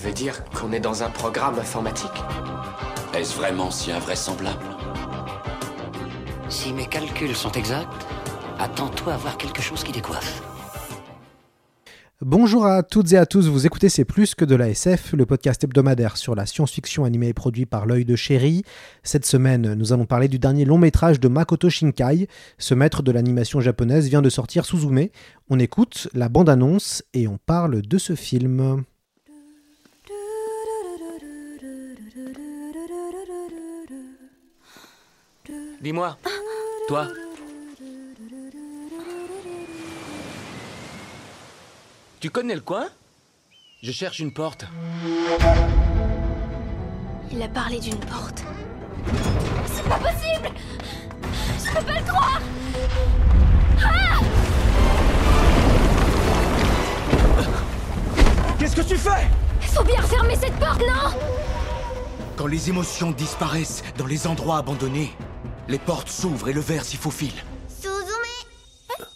Tu veux dire qu'on est dans un programme informatique Est-ce vraiment si invraisemblable Si mes calculs sont exacts, attends-toi à voir quelque chose qui décoiffe. Bonjour à toutes et à tous, vous écoutez C'est plus que de la SF, le podcast hebdomadaire sur la science-fiction animée et produit par l'œil de chéri. Cette semaine, nous allons parler du dernier long métrage de Makoto Shinkai. Ce maître de l'animation japonaise vient de sortir Suzume. On écoute la bande-annonce et on parle de ce film. Dis-moi, toi, tu connais le coin? Je cherche une porte. Il a parlé d'une porte. C'est pas possible! Je peux pas le croire! Qu'est-ce que tu fais? Faut bien refermer cette porte, non? Quand les émotions disparaissent dans les endroits abandonnés, les portes s'ouvrent et le verre s'y faufile. Suzume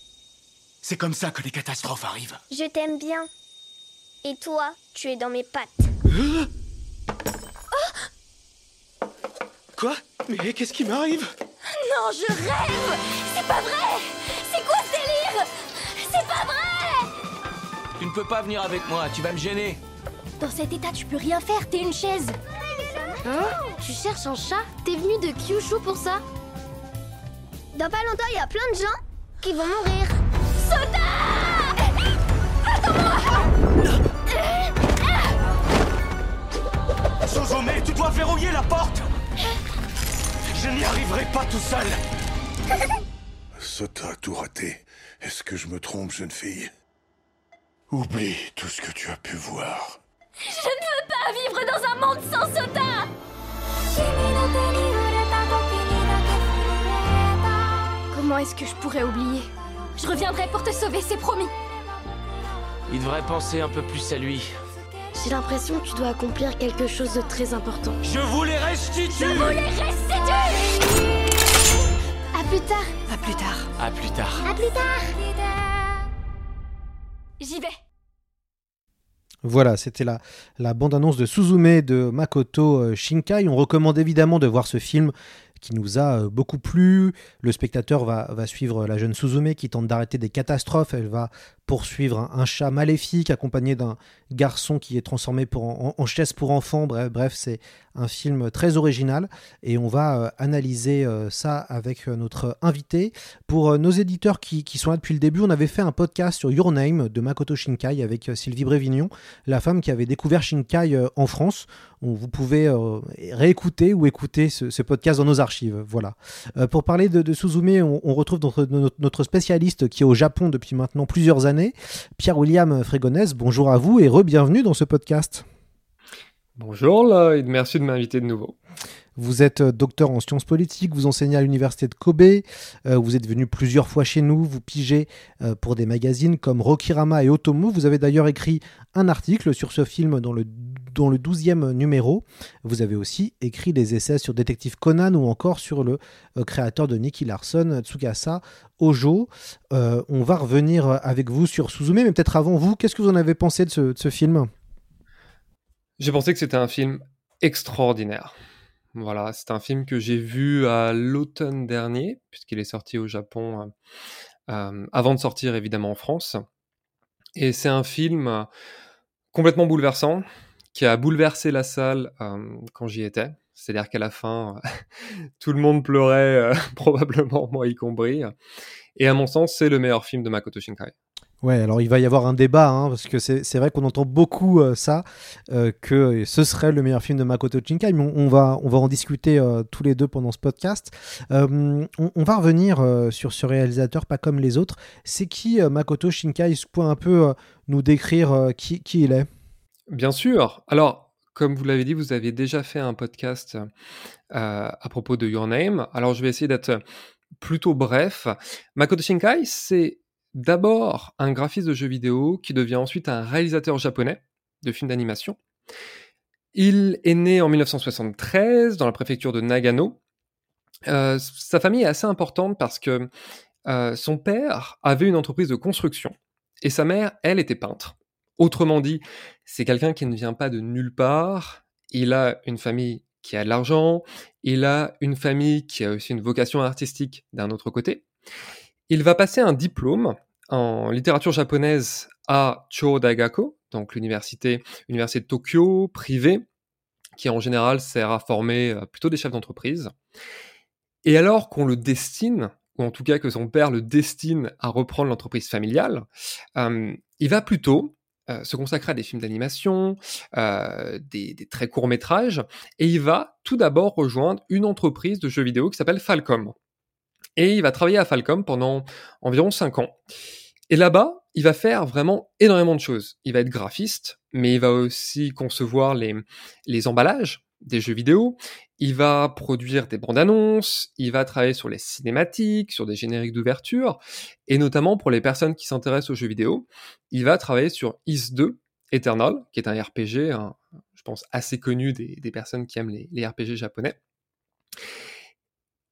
C'est comme ça que les catastrophes arrivent. Je t'aime bien. Et toi, tu es dans mes pattes. Quoi? Mais qu'est-ce qui m'arrive? Non, je rêve C'est pas vrai C'est quoi ce délire? C'est pas vrai Tu ne peux pas venir avec moi, tu vas me gêner. Dans cet état, tu peux rien faire, t'es une chaise. Hein? Tu cherches un chat? T'es venu de Kyushu pour ça? Dans pas longtemps, il y a plein de gens qui vont mourir. Sota Suzume, tu dois verrouiller la porte Je n'y arriverai pas tout seul Sota a tout raté. Est-ce que je me trompe, jeune fille? Oublie tout ce que tu as pu voir. Je ne veux pas vivre dans un monde sans Sota Comment est-ce que je pourrais oublier? Je reviendrai pour te sauver, c'est promis. Il devrait penser un peu plus à lui. J'ai l'impression que tu dois accomplir quelque chose de très important. Je vous les restitue Vous les restitue À plus tard À plus tard. À plus tard. À plus tard J'y vais. Voilà, c'était la, la bande-annonce de Suzume de Makoto euh, Shinkai. On recommande évidemment de voir ce film qui nous a euh, beaucoup plu. Le spectateur va, va suivre la jeune Suzume qui tente d'arrêter des catastrophes. Elle va poursuivre un, un chat maléfique accompagné d'un garçon qui est transformé en, en chaise pour enfants. Bref, bref c'est un film très original et on va euh, analyser euh, ça avec euh, notre invité. Pour nos éditeurs qui, qui sont là depuis le début, on avait fait un podcast sur Your Name de Makoto Shinkai avec Sylvie Brévignon, la femme qui avait découvert Shinkai en France. Vous pouvez réécouter ou écouter ce, podcast dans nos archives. Voilà. Pour parler de, de Suzume, on, retrouve notre spécialiste qui est au Japon depuis maintenant plusieurs années, Pierre-William Frégonès. Bonjour à vous et re-bienvenue dans ce podcast. Bonjour Lloyd, merci de m'inviter de nouveau. Vous êtes euh, docteur en sciences politiques, vous enseignez à l'université de Kobe, euh, vous êtes venu plusieurs fois chez nous, vous pigez euh, pour des magazines comme Rokirama et Otomo. Vous avez d'ailleurs écrit un article sur ce film dans le, dans le 12e numéro. Vous avez aussi écrit des essais sur Détective Conan ou encore sur le créateur de Nicky Larson, Tsukasa Ojo. On va revenir avec vous sur Suzume, mais peut-être avant vous, qu'est-ce que vous en avez pensé de ce film? J'ai pensé que c'était un film extraordinaire. Voilà, c'est un film que j'ai vu à l'automne dernier, puisqu'il est sorti au Japon euh, euh, avant de sortir évidemment en France. Et c'est un film euh, complètement bouleversant, qui a bouleversé la salle quand j'y étais. C'est-à-dire qu'à la fin, tout le monde pleurait, probablement moi y compris. Et à mon sens, c'est le meilleur film de Makoto Shinkai. Ouais, alors il va y avoir un débat, hein, parce que c'est vrai qu'on entend beaucoup euh, ça, euh, que ce serait le meilleur film de Makoto Shinkai, mais on, va, on va en discuter euh, tous les deux pendant ce podcast. On, va revenir sur ce réalisateur, pas comme les autres. C'est qui Makoto Shinkai? Est-ce que un peu nous décrire qui, qui il est? Bien sûr. Alors, comme vous l'avez dit, vous avez déjà fait un podcast à propos de Your Name. Alors, je vais essayer d'être plutôt bref. Makoto Shinkai, c'est d'abord un graphiste de jeux vidéo qui devient ensuite un réalisateur japonais de films d'animation. Il est né en 1973 dans la préfecture de Nagano. Euh, sa famille est assez importante parce que euh, son père avait une entreprise de construction et sa mère, elle, était peintre. Autrement dit, c'est quelqu'un qui ne vient pas de nulle part. Il a une famille qui a de l'argent, il a une famille qui a aussi une vocation artistique d'un autre côté. Il va passer un diplôme en littérature japonaise à Cho Daigaku, donc l'université université de Tokyo, privée, qui en général sert à former euh, plutôt des chefs d'entreprise. Et alors qu'on le destine, ou en tout cas que son père le destine à reprendre l'entreprise familiale, il va plutôt euh, se consacrer à des films d'animation, euh, des, très courts métrages, et il va tout d'abord rejoindre une entreprise de jeux vidéo qui s'appelle Falcom. Et il va travailler à Falcom pendant environ 5 ans. Et là-bas, il va faire vraiment énormément de choses. Il va être graphiste, mais il va aussi concevoir les, les emballages des jeux vidéo. Il va produire des bandes annonces, il va travailler sur les cinématiques, sur des génériques d'ouverture, et notamment pour les personnes qui s'intéressent aux jeux vidéo, il va travailler sur Is 2 Eternal, qui est un RPG, je pense, assez connu des, des personnes qui aiment les, les, RPG japonais.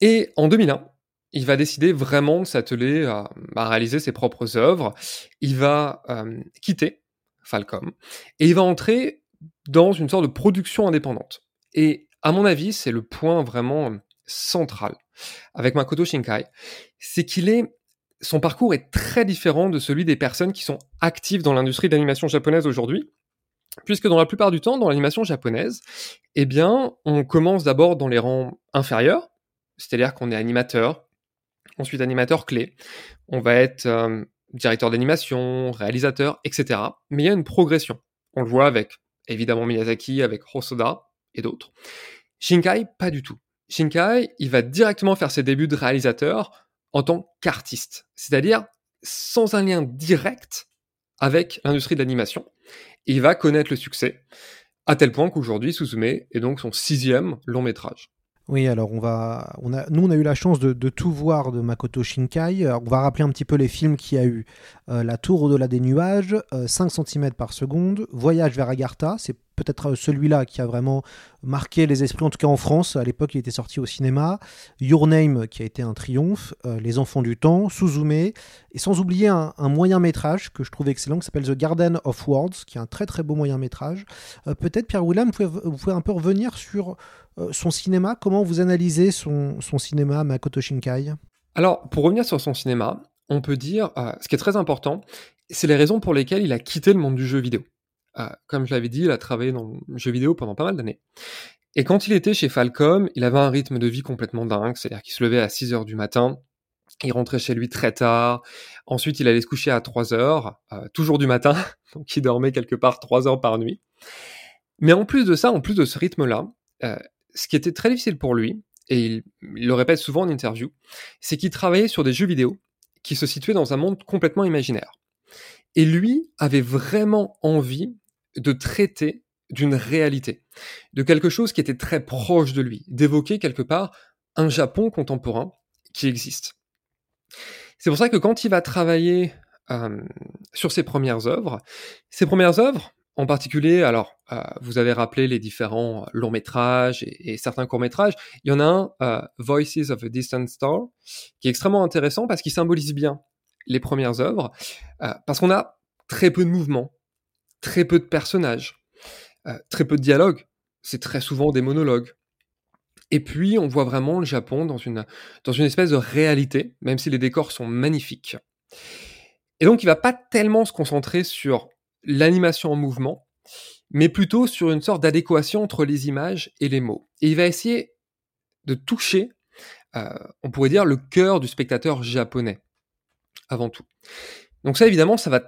Et en 2001, il va décider vraiment de s'atteler à, réaliser ses propres œuvres. Il va euh, quitter Falcom et il va entrer dans une sorte de production indépendante. Et à mon avis, c'est le point vraiment central avec Makoto Shinkai, c'est qu'il est son parcours est très différent de celui des personnes qui sont actives dans l'industrie d'animation japonaise aujourd'hui, puisque dans la plupart du temps, dans l'animation japonaise, eh bien, on commence d'abord dans les rangs inférieurs, c'est-à-dire qu'on est animateur, ensuite animateur clé, on va être euh, directeur d'animation, réalisateur, etc. Mais il y a une progression. On le voit avec évidemment Miyazaki, avec Hosoda, et d'autres. Shinkai, pas du tout. Shinkai, il va directement faire ses débuts de réalisateur en tant qu'artiste, c'est-à-dire sans un lien direct avec l'industrie de l'animation. il va connaître le succès, à tel point qu'aujourd'hui, Suzume est donc son sixième long métrage. Oui, alors on va, on a, nous on a eu la chance de, tout voir de Makoto Shinkai. Alors, on va rappeler un petit peu les films qu'il y a eu. Euh, la Tour au-delà des nuages, euh, 5 cm par seconde, Voyage vers Agartha, c'est peut-être celui-là qui a vraiment marqué les esprits, en tout cas en France. À l'époque, il était sorti au cinéma. Your Name, qui a été un triomphe. Euh, les Enfants du Temps, Suzume. Et sans oublier un, un, moyen métrage que je trouve excellent, qui s'appelle The Garden of Words, qui est un très très beau moyen métrage. Euh, peut-être, Pierre Willem, vous pouvez, un peu revenir sur euh, son cinéma. Comment vous analysez son, son cinéma, Makoto Shinkai? Alors, pour revenir sur son cinéma, on peut dire, euh, ce qui est très important, c'est les raisons pour lesquelles il a quitté le monde du jeu vidéo. Euh, comme je l'avais dit, il a travaillé dans le jeu vidéo pendant pas mal d'années. Et quand il était chez Falcom, il avait un rythme de vie complètement dingue, c'est-à-dire qu'il se levait à 6 heures du matin, il rentrait chez lui très tard, ensuite il allait se coucher à 3 heures, euh, toujours du matin, donc il dormait quelque part 3 heures par nuit. Mais en plus de ça, en plus de ce rythme-là, euh, ce qui était très difficile pour lui, et il, le répète souvent en interview, c'est qu'il travaillait sur des jeux vidéo qui se situaient dans un monde complètement imaginaire. Et lui avait vraiment envie de traiter d'une réalité, de quelque chose qui était très proche de lui, d'évoquer quelque part un Japon contemporain qui existe. C'est pour ça que quand il va travailler euh, sur ses premières œuvres, ses premières œuvres, en particulier, alors euh, vous avez rappelé les différents longs métrages et, et certains courts métrages, il y en a un, euh, Voices of a Distant Star, qui est extrêmement intéressant parce qu'il symbolise bien les premières œuvres, euh, parce qu'on a très peu de mouvements, très peu de personnages, euh, très peu de dialogues, c'est très souvent des monologues. Et puis, on voit vraiment le Japon dans une, dans une espèce de réalité, même si les décors sont magnifiques. Et donc, il va pas tellement se concentrer sur l'animation en mouvement, mais plutôt sur une sorte d'adéquation entre les images et les mots. Et il va essayer de toucher, euh, on pourrait dire, le cœur du spectateur japonais, avant tout. Donc ça, évidemment, ça va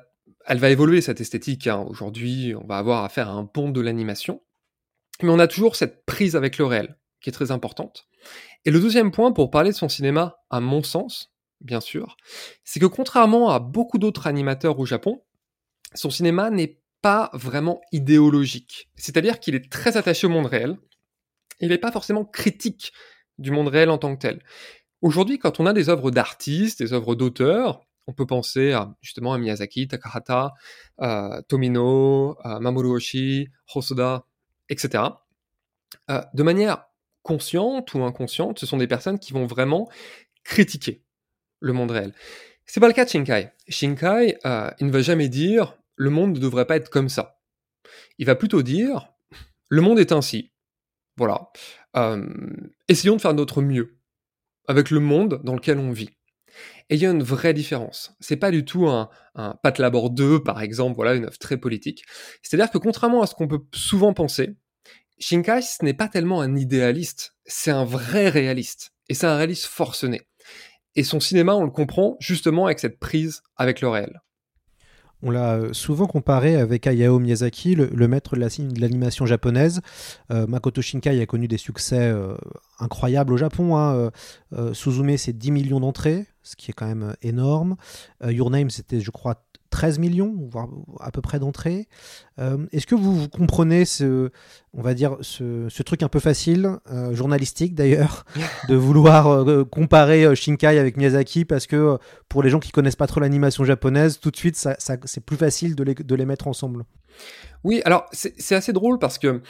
elle va évoluer cette esthétique. Hein. Aujourd'hui, on va avoir affaire à un pont de l'animation. Mais on a toujours cette prise avec le réel, qui est très importante. Et le deuxième point pour parler de son cinéma, à mon sens, bien sûr, c'est que contrairement à beaucoup d'autres animateurs au Japon, son cinéma n'est pas vraiment idéologique. C'est-à-dire qu'il est très attaché au monde réel. Il n'est pas forcément critique du monde réel en tant que tel. Aujourd'hui, quand on a des œuvres d'artistes, des œuvres d'auteurs, on peut penser à, justement à Miyazaki, Takahata, euh, Tomino, euh, Mamoru Oshii, Hosoda, etc. Euh, de manière consciente ou inconsciente, ce sont des personnes qui vont vraiment critiquer le monde réel. C'est pas le cas de Shinkai. Shinkai, euh, il ne va jamais dire le monde ne devrait pas être comme ça. Il va plutôt dire le monde est ainsi. Voilà. Euh, essayons de faire notre mieux avec le monde dans lequel on vit. Et il y a une vraie différence. C'est pas du tout un, un Pat Labor 2, par exemple, voilà, une œuvre très politique. C'est-à-dire que contrairement à ce qu'on peut souvent penser, Shinkai, ce n'est pas tellement un idéaliste, c'est un vrai réaliste. Et c'est un réaliste forcené. Et son cinéma, on le comprend justement avec cette prise avec le réel. On l'a euh, souvent comparé avec Hayao Miyazaki, le, maître de l'animation japonaise. Euh, Makoto Shinkai a connu des succès euh, incroyables au Japon. Hein. Suzume, c'est 10 millions d'entrées, ce qui est quand même énorme. Your Name, c'était, je crois, 13 millions, voire à peu près d'entrées. Euh, Est-ce que vous, vous, comprenez ce, on va dire, ce, ce truc un peu facile, euh, journalistique d'ailleurs, de vouloir euh, comparer Shinkai avec Miyazaki parce que pour les gens qui connaissent pas trop l'animation japonaise, tout de suite, ça, ça, c'est plus facile de les, de les mettre ensemble? Oui, alors c'est assez drôle parce que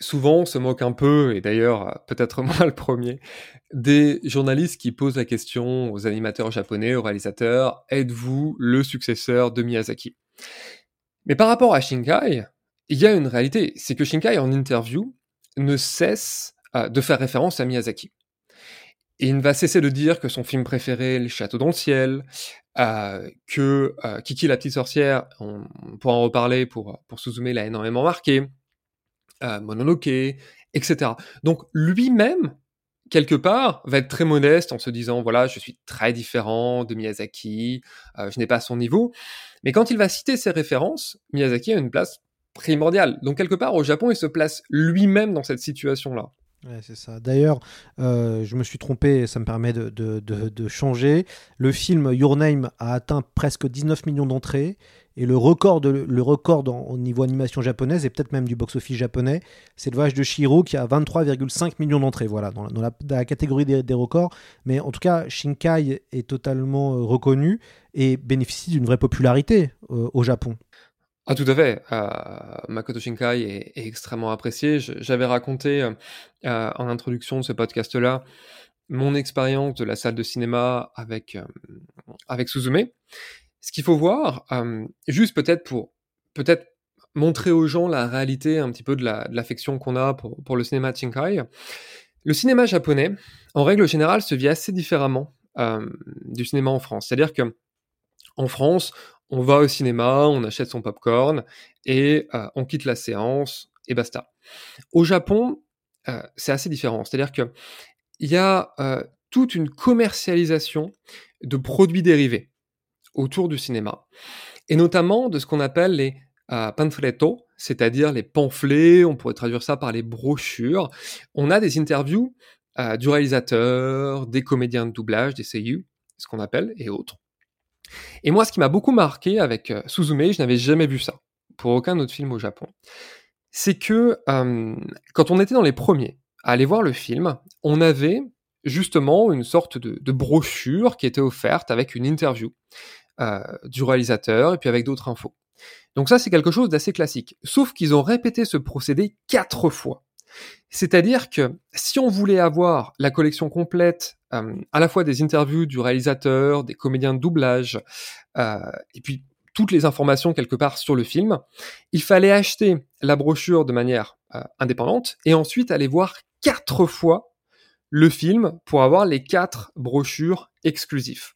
souvent on se moque un peu, et d'ailleurs peut-être moi le premier, des journalistes qui posent la question aux animateurs japonais, aux réalisateurs, êtes-vous le successeur de Miyazaki? Mais par rapport à Shinkai, il y a une réalité, c'est que Shinkai en interview ne cesse euh, de faire référence à Miyazaki. Et il ne va cesser de dire que son film préféré, Le Château dans le ciel, euh, que euh, Kiki la petite sorcière, on, on, pourra en reparler pour, pour Suzume, l'a énormément marqué, euh, Mononoke, etc. Donc lui-même, quelque part, va être très modeste en se disant, voilà, je suis très différent de Miyazaki, euh, je n'ai pas son niveau. Mais quand il va citer ses références, Miyazaki a une place primordiale. Donc quelque part, au Japon, il se place lui-même dans cette situation-là. D'ailleurs, euh, je me suis trompé, ça me permet de, changer. Le film Your Name a atteint presque 19 millions d'entrées. Et le record, au niveau animation japonaise, et peut-être même du box-office japonais, c'est le voyage de Shiro qui a 23,5 millions d'entrées. Voilà, dans, la, catégorie des, des, records. Mais en tout cas, Shinkai est totalement euh, reconnu et bénéficie d'une vraie popularité euh, au Japon. Ah tout à fait. Euh, Makoto Shinkai est, extrêmement apprécié. J'avais raconté euh, en introduction de ce podcast-là mon expérience de la salle de cinéma avec euh, avec Suzume. Ce qu'il faut voir, euh, juste peut-être pour peut-être montrer aux gens la réalité un petit peu de l'affection la, qu'on a pour, le cinéma de Shinkai. Le cinéma japonais, en règle générale, se vit assez différemment euh, du cinéma en France. C'est-à-dire que en France, on va au cinéma, on achète son popcorn et euh, on quitte la séance et basta. Au Japon, euh, c'est assez différent. C'est-à-dire que il y a euh, toute une commercialisation de produits dérivés autour du cinéma et notamment de ce qu'on appelle les pamphletos, c'est-à-dire les pamphlets. On pourrait traduire ça par les brochures. On a des interviews du réalisateur, des comédiens de doublage, des seiyuu, ce qu'on appelle, et autres. Et moi, ce qui m'a beaucoup marqué avec euh, Suzume, je n'avais jamais vu ça pour aucun autre film au Japon, c'est que quand on était dans les premiers à aller voir le film, on avait justement une sorte de, de brochure qui était offerte avec une interview euh, du réalisateur et puis avec d'autres infos. Donc ça, c'est quelque chose d'assez classique. Sauf qu'ils ont répété ce procédé quatre fois. C'est-à-dire que si on voulait avoir la collection complète, euh, à la fois des interviews du réalisateur, des comédiens de doublage, euh, et puis toutes les informations quelque part sur le film, il fallait acheter la brochure de manière euh, indépendante et ensuite aller voir quatre fois le film pour avoir les quatre brochures exclusives.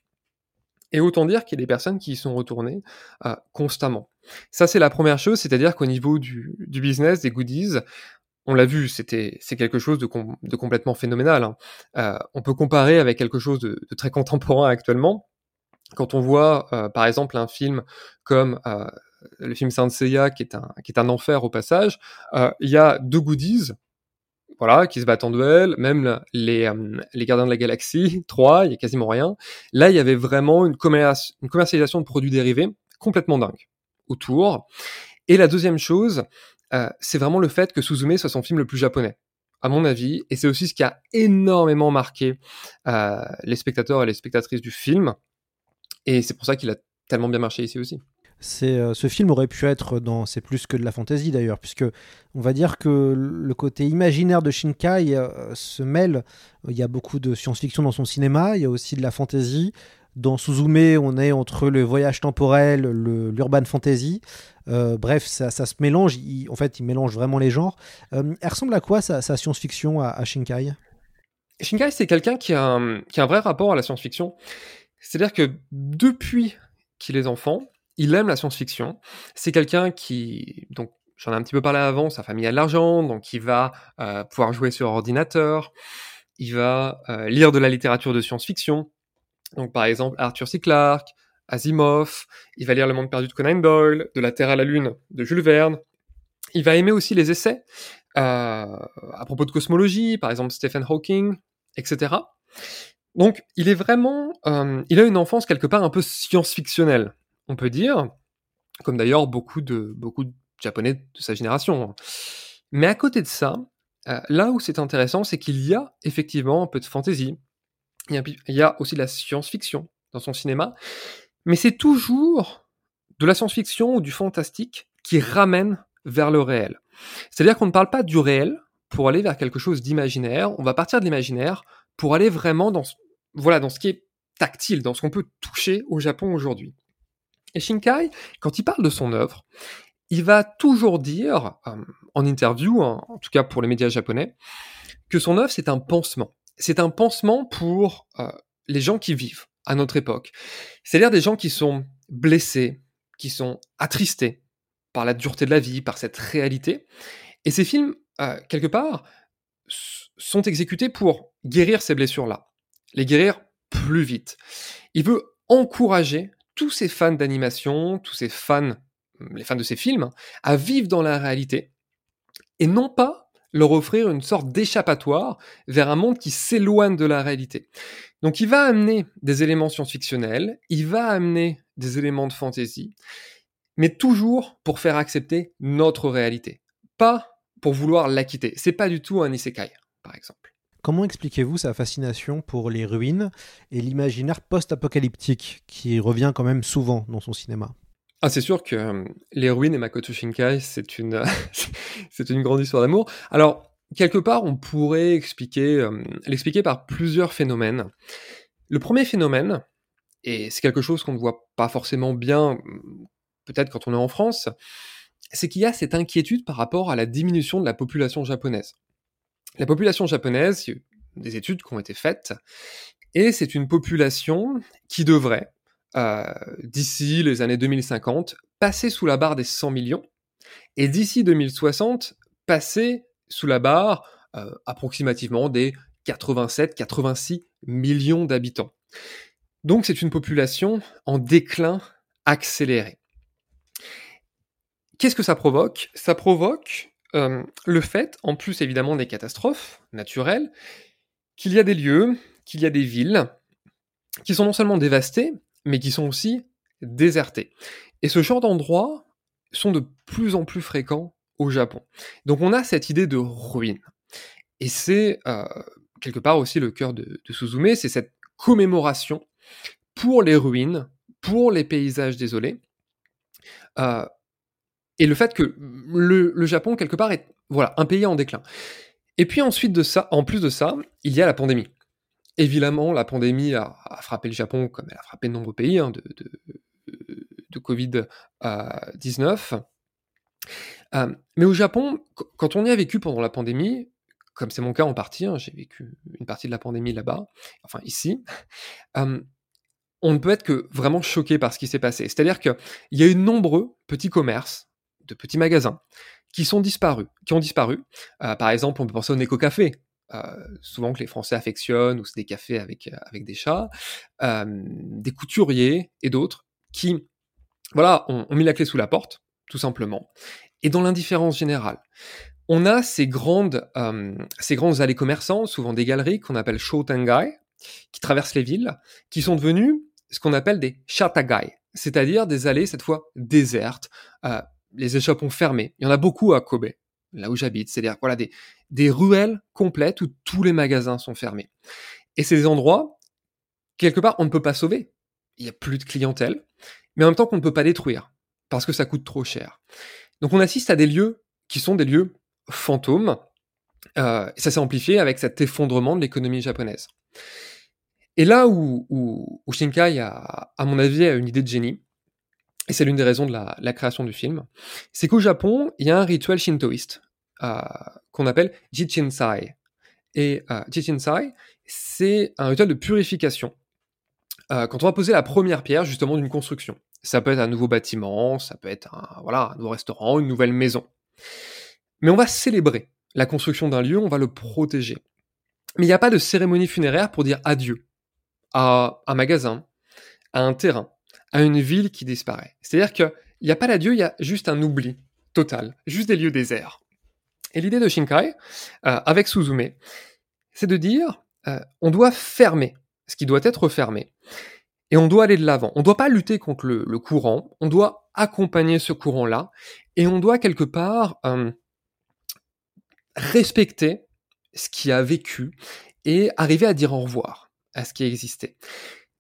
Et autant dire qu'il y a des personnes qui y sont retournées constamment. Ça, c'est la première chose, c'est-à-dire qu'au niveau du, business, des goodies, on l'a vu, c'était c'est quelque chose de, com de complètement phénoménal. Hein. Euh, on peut comparer avec quelque chose de, très contemporain actuellement. Quand on voit, euh, par exemple, un film comme euh, le film Saint Seiya, qui est un qui est un enfer au passage, euh, il y a deux goodies voilà, qui se battent en duel, même les, euh, les Gardiens de la Galaxie, 3, il y a quasiment rien. Là, il y avait vraiment une, une commercialisation de produits dérivés complètement dingue autour. Et la deuxième chose, euh, c'est vraiment le fait que Suzume soit son film le plus japonais, à mon avis, et c'est aussi ce qui a énormément marqué euh, les spectateurs et les spectatrices du film, et c'est pour ça qu'il a tellement bien marché ici aussi. Euh, ce film aurait pu être dans c'est plus que de la fantaisie d'ailleurs puisque on va dire que le côté imaginaire de Shinkai euh, se mêle il y a beaucoup de science-fiction dans son cinéma il y a aussi de la fantaisie dans Suzume on est entre le voyage temporel l'urban fantasy Euh, bref ça, se mélange en fait il mélange vraiment les genres Euh, elle ressemble à quoi sa, science-fiction à, Shinkai? Shinkai, c'est quelqu'un qui, a un- vrai rapport à la science-fiction. C'est-à-dire que depuis qu'il est enfant, il aime la science-fiction. C'est quelqu'un qui, donc j'en ai un petit peu parlé avant, sa famille a de l'argent, donc il va euh, pouvoir jouer sur ordinateur, il va lire de la littérature de science-fiction. Donc par exemple Arthur C. Clarke, Asimov, il va lire Le Monde perdu de Conan Doyle, De la Terre à la Lune de Jules Verne. Il va aimer aussi les essais euh, à propos de cosmologie, par exemple Stephen Hawking, etc. Donc, il est vraiment, euh, il a une enfance quelque part un peu science-fictionnelle, on peut dire, comme d'ailleurs beaucoup de beaucoup japonais de sa génération. Mais à côté de ça, euh, là où c'est intéressant, c'est qu'il y a effectivement un peu de fantasy. Il y a, aussi de la science-fiction dans son cinéma, mais c'est toujours de la science-fiction ou du fantastique qui ramène vers le réel. C'est-à-dire qu'on ne parle pas du réel pour aller vers quelque chose d'imaginaire, on va partir de l'imaginaire pour aller vraiment dans ce, voilà, dans ce qui est tactile, dans ce qu'on peut toucher au Japon aujourd'hui. Et Shinkai, quand il parle de son œuvre, il va toujours dire, euh, en interview, en tout cas pour les médias japonais, que son œuvre c'est un pansement. C'est un pansement pour euh, les gens qui vivent à notre époque. C'est-à-dire des gens qui sont blessés, qui sont attristés par la dureté de la vie, par cette réalité. Et ces films, euh, quelque part, sont exécutés pour guérir ces blessures-là, les guérir plus vite. Il veut encourager tous ces fans d'animation, tous ces fans, les fans de ces films, à vivre dans la réalité et non pas leur offrir une sorte d'échappatoire vers un monde qui s'éloigne de la réalité. Donc il va amener des éléments science-fictionnels, il va amener des éléments de fantasy, mais toujours pour faire accepter notre réalité, pas pour vouloir la quitter. C'est pas du tout un isekai, par exemple. Comment expliquez-vous sa fascination pour les ruines et l'imaginaire post-apocalyptique qui revient quand même souvent dans son cinéma? Ah, c'est sûr que euh, les ruines et Makoto Shinkai, c'est une, c'est une grande histoire d'amour. Alors, quelque part, on pourrait expliquer, euh, l'expliquer par plusieurs phénomènes. Le premier phénomène, et c'est quelque chose qu'on ne voit pas forcément bien, peut-être quand on est en France, c'est qu'il y a cette inquiétude par rapport à la diminution de la population japonaise. La population japonaise, des études qui ont été faites, et c'est une population qui devrait, euh, d'ici les années 2050, passer sous la barre des 100 millions, et d'ici 2060, passer sous la barre euh, approximativement des 87-86 millions d'habitants. Donc c'est une population en déclin accéléré. Qu'est-ce que ça provoque? Ça provoque euh, le fait, en plus évidemment des catastrophes naturelles, qu'il y a des lieux, qu'il y a des villes qui sont non seulement dévastées, mais qui sont aussi désertées. Et ce genre d'endroits sont de plus en plus fréquents au Japon. Donc on a cette idée de ruine. Et c'est euh, quelque part aussi le cœur de, de Suzume, c'est cette commémoration pour les ruines, pour les paysages désolés. Euh, et le fait que le, le, Japon, quelque part, est voilà, un pays en déclin. Et puis ensuite de ça, en plus de ça, il y a la pandémie. Évidemment, la pandémie a, frappé le Japon comme elle a frappé de nombreux pays hein, de, de, de Covid-19. Euh, mais au Japon, quand on y a vécu pendant la pandémie, comme c'est mon cas en partie, hein, j'ai vécu une partie de la pandémie là-bas, enfin ici, euh, on ne peut être que vraiment choqué par ce qui s'est passé. C'est-à-dire qu'il y a eu nombreux petits commerces, de petits magasins, qui sont disparus, qui ont disparu. Euh, par exemple, on peut penser au Neko Café, euh, souvent que les Français affectionnent, ou c'est des cafés avec, avec des chats, euh, des couturiers et d'autres, qui, voilà, ont, ont mis la clé sous la porte, tout simplement. Et dans l'indifférence générale, on a ces grandes, euh, ces grandes allées commerçantes, souvent des galeries qu'on appelle Shotengai, qui traversent les villes, qui sont devenues ce qu'on appelle des shatagai, c'est-à-dire des allées cette fois désertes, euh, les échappons fermés. Il y en a beaucoup à Kobe, là où j'habite. C'est-à-dire voilà des, des ruelles complètes où tous les magasins sont fermés. Et ces endroits, quelque part, on ne peut pas sauver. Il n'y a plus de clientèle, mais en même temps qu'on ne peut pas détruire parce que ça coûte trop cher. Donc on assiste à des lieux qui sont des lieux fantômes. Euh, ça s'est amplifié avec cet effondrement de l'économie japonaise. Et là où, où, où, Shinkai, a, à mon avis, a une idée de génie, et c'est l'une des raisons de la, création du film, c'est qu'au Japon, il y a un rituel shintoïste euh, qu'on appelle Jichinsai. Et euh, c'est un rituel de purification. Euh, quand on va poser la première pierre justement d'une construction. Ça peut être un nouveau bâtiment, ça peut être un, voilà, un nouveau restaurant, une nouvelle maison. Mais on va célébrer la construction d'un lieu, on va le protéger. Mais il n'y a pas de cérémonie funéraire pour dire adieu à un magasin, à un terrain, à une ville qui disparaît. C'est-à-dire qu'il n'y a pas d'adieu, il y a juste un oubli total, juste des lieux déserts. Et l'idée de Shinkai, euh, avec Suzume, c'est de dire, euh, on doit fermer ce qui doit être fermé. Et on doit aller de l'avant. On ne doit pas lutter contre le, le, courant, on doit accompagner ce courant-là, et on doit quelque part euh, respecter ce qui a vécu et arriver à dire au revoir à ce qui existait.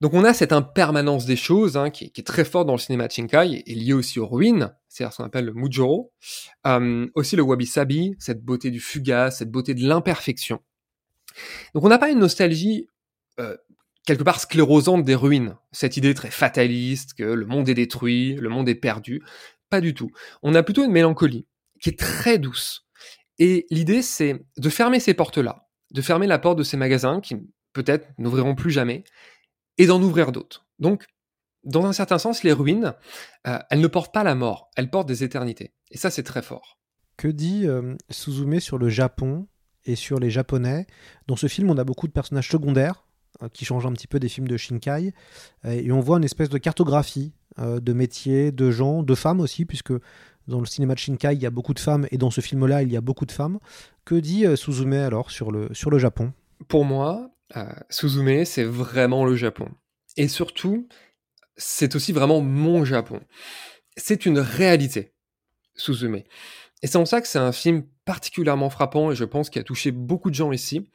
Donc on a cette impermanence des choses hein, qui, est très forte dans le cinéma Shinkai et, liée aussi aux ruines, c'est-à-dire ce qu'on appelle le mujoro, euh, aussi le wabi-sabi, cette beauté du fugace, cette beauté de l'imperfection. Donc on n'a pas une nostalgie euh, quelque part sclérosante des ruines, cette idée très fataliste que le monde est détruit, le monde est perdu, pas du tout. On a plutôt une mélancolie qui est très douce. Et l'idée c'est de fermer ces portes-là, de fermer la porte de ces magasins qui peut-être n'ouvriront plus jamais, et d'en ouvrir d'autres. Donc, dans un certain sens, les ruines, euh, elles ne portent pas la mort, elles portent des éternités. Et ça, c'est très fort. Que dit euh, Suzume sur le Japon et sur les Japonais? Dans ce film, on a beaucoup de personnages secondaires euh, qui changent un petit peu des films de Shinkai. et on voit une espèce de cartographie euh, de métiers, de gens, de femmes aussi, puisque dans le cinéma de Shinkai, il y a beaucoup de femmes, et dans ce film-là, il y a beaucoup de femmes. Que dit Suzume alors sur le, sur le Japon? Pour moi, euh, Suzume, c'est vraiment le Japon. Et surtout, c'est aussi vraiment mon Japon. C'est une réalité, Suzume. Et c'est en ça que c'est un film particulièrement frappant et je pense qu'il a touché beaucoup de gens ici.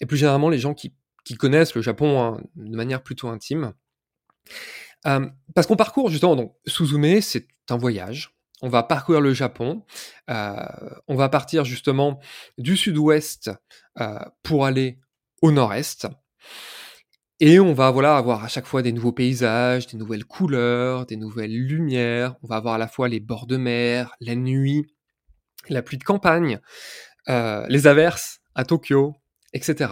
Et plus généralement, les gens qui, qui connaissent le Japon hein, de manière plutôt intime. Euh, parce qu'on parcourt justement, donc Suzume, c'est un voyage. On va parcourir le Japon. Euh, on va partir justement du sud-ouest pour aller au nord-est. Et on va voilà avoir à chaque fois des nouveaux paysages, des nouvelles couleurs, des nouvelles lumières. On va avoir à la fois les bords de mer, la nuit, la pluie de campagne, euh, les averses à Tokyo, etc.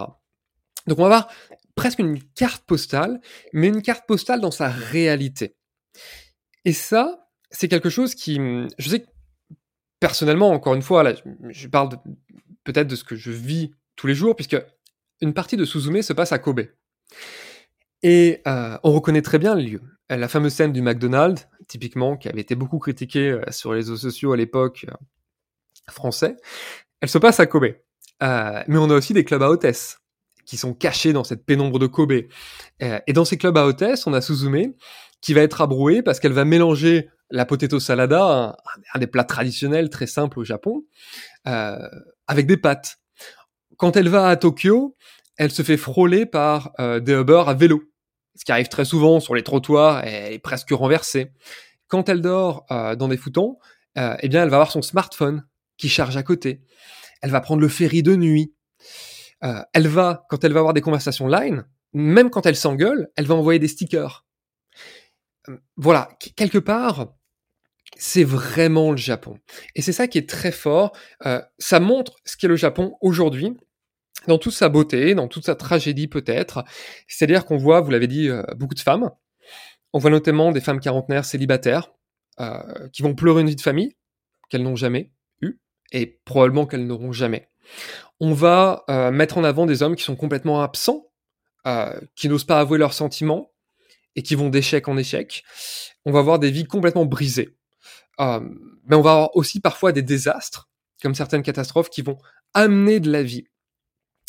Donc on va avoir presque une carte postale, mais une carte postale dans sa réalité. Et ça, c'est quelque chose qui, je sais personnellement, encore une fois, là, je parle peut-être de ce que je vis tous les jours, puisque une partie de Suzume se passe à Kobe. Et euh, on reconnaît très bien le lieu. La fameuse scène du McDonald's, typiquement, qui avait été beaucoup critiquée euh, sur les réseaux sociaux à l'époque euh, français, elle se passe à Kobe. Euh, mais on a aussi des clubs à hôtesse qui sont cachés dans cette pénombre de Kobe. Euh, et dans ces clubs à hôtesse, on a Suzume qui va être abrouée parce qu'elle va mélanger la potato salada, un, un, des plats traditionnels très simples au Japon, euh, avec des pâtes. Quand elle va à Tokyo, elle se fait frôler par euh, des Uber à vélo, ce qui arrive très souvent sur les trottoirs et est presque renversée. Quand elle dort euh, dans des foutons, euh, eh bien, elle va avoir son smartphone qui charge à côté. Elle va prendre le ferry de nuit. Elle va, quand elle va avoir des conversations line, même quand elle s'engueule, elle va envoyer des stickers. Voilà, quelque part, c'est vraiment le Japon. Et c'est ça qui est très fort. Ça montre ce qu'est le Japon aujourd'hui dans toute sa beauté, dans toute sa tragédie peut-être. C'est-à-dire qu'on voit, vous l'avez dit, euh, beaucoup de femmes. On voit notamment des femmes quarantenaires célibataires euh, qui vont pleurer une vie de famille qu'elles n'ont jamais eue et probablement qu'elles n'auront jamais. On va euh, mettre en avant des hommes qui sont complètement absents, euh, qui n'osent pas avouer leurs sentiments et qui vont d'échec en échec. On va voir des vies complètement brisées. Euh, mais on va avoir aussi parfois des désastres, comme certaines catastrophes qui vont amener de la vie.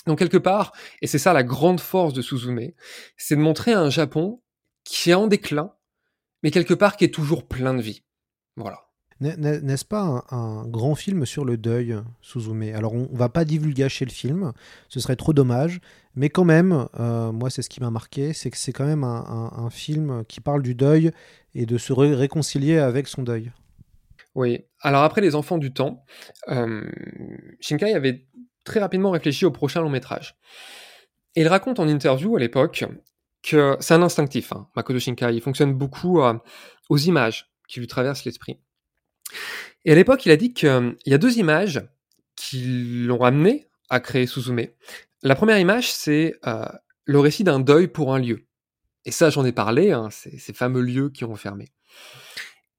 Donc quelque part, et c'est ça la grande force de Suzume, c'est de montrer un Japon qui est en déclin, mais quelque part qui est toujours plein de vie. Voilà. N'est-ce pas un, un, grand film sur le deuil, Suzume? Alors, on, ne va pas divulgacher le film, ce serait trop dommage, mais quand même, euh, moi, c'est ce qui m'a marqué, c'est que c'est quand même un, un, film qui parle du deuil et de se ré réconcilier avec son deuil. Oui, alors après Les Enfants du Temps, euh, Shinkai avait très rapidement réfléchi au prochain long métrage. Il raconte en interview à l'époque que c'est un instinctif, hein, Makoto Shinkai. Il fonctionne beaucoup euh, aux images qui lui traversent l'esprit. Et à l'époque, il a dit qu'il y a deux images qui l'ont amené à créer Suzume. La première image, c'est euh, le récit d'un deuil pour un lieu. Et ça, j'en ai parlé, hein, ces, fameux lieux qui ont fermé.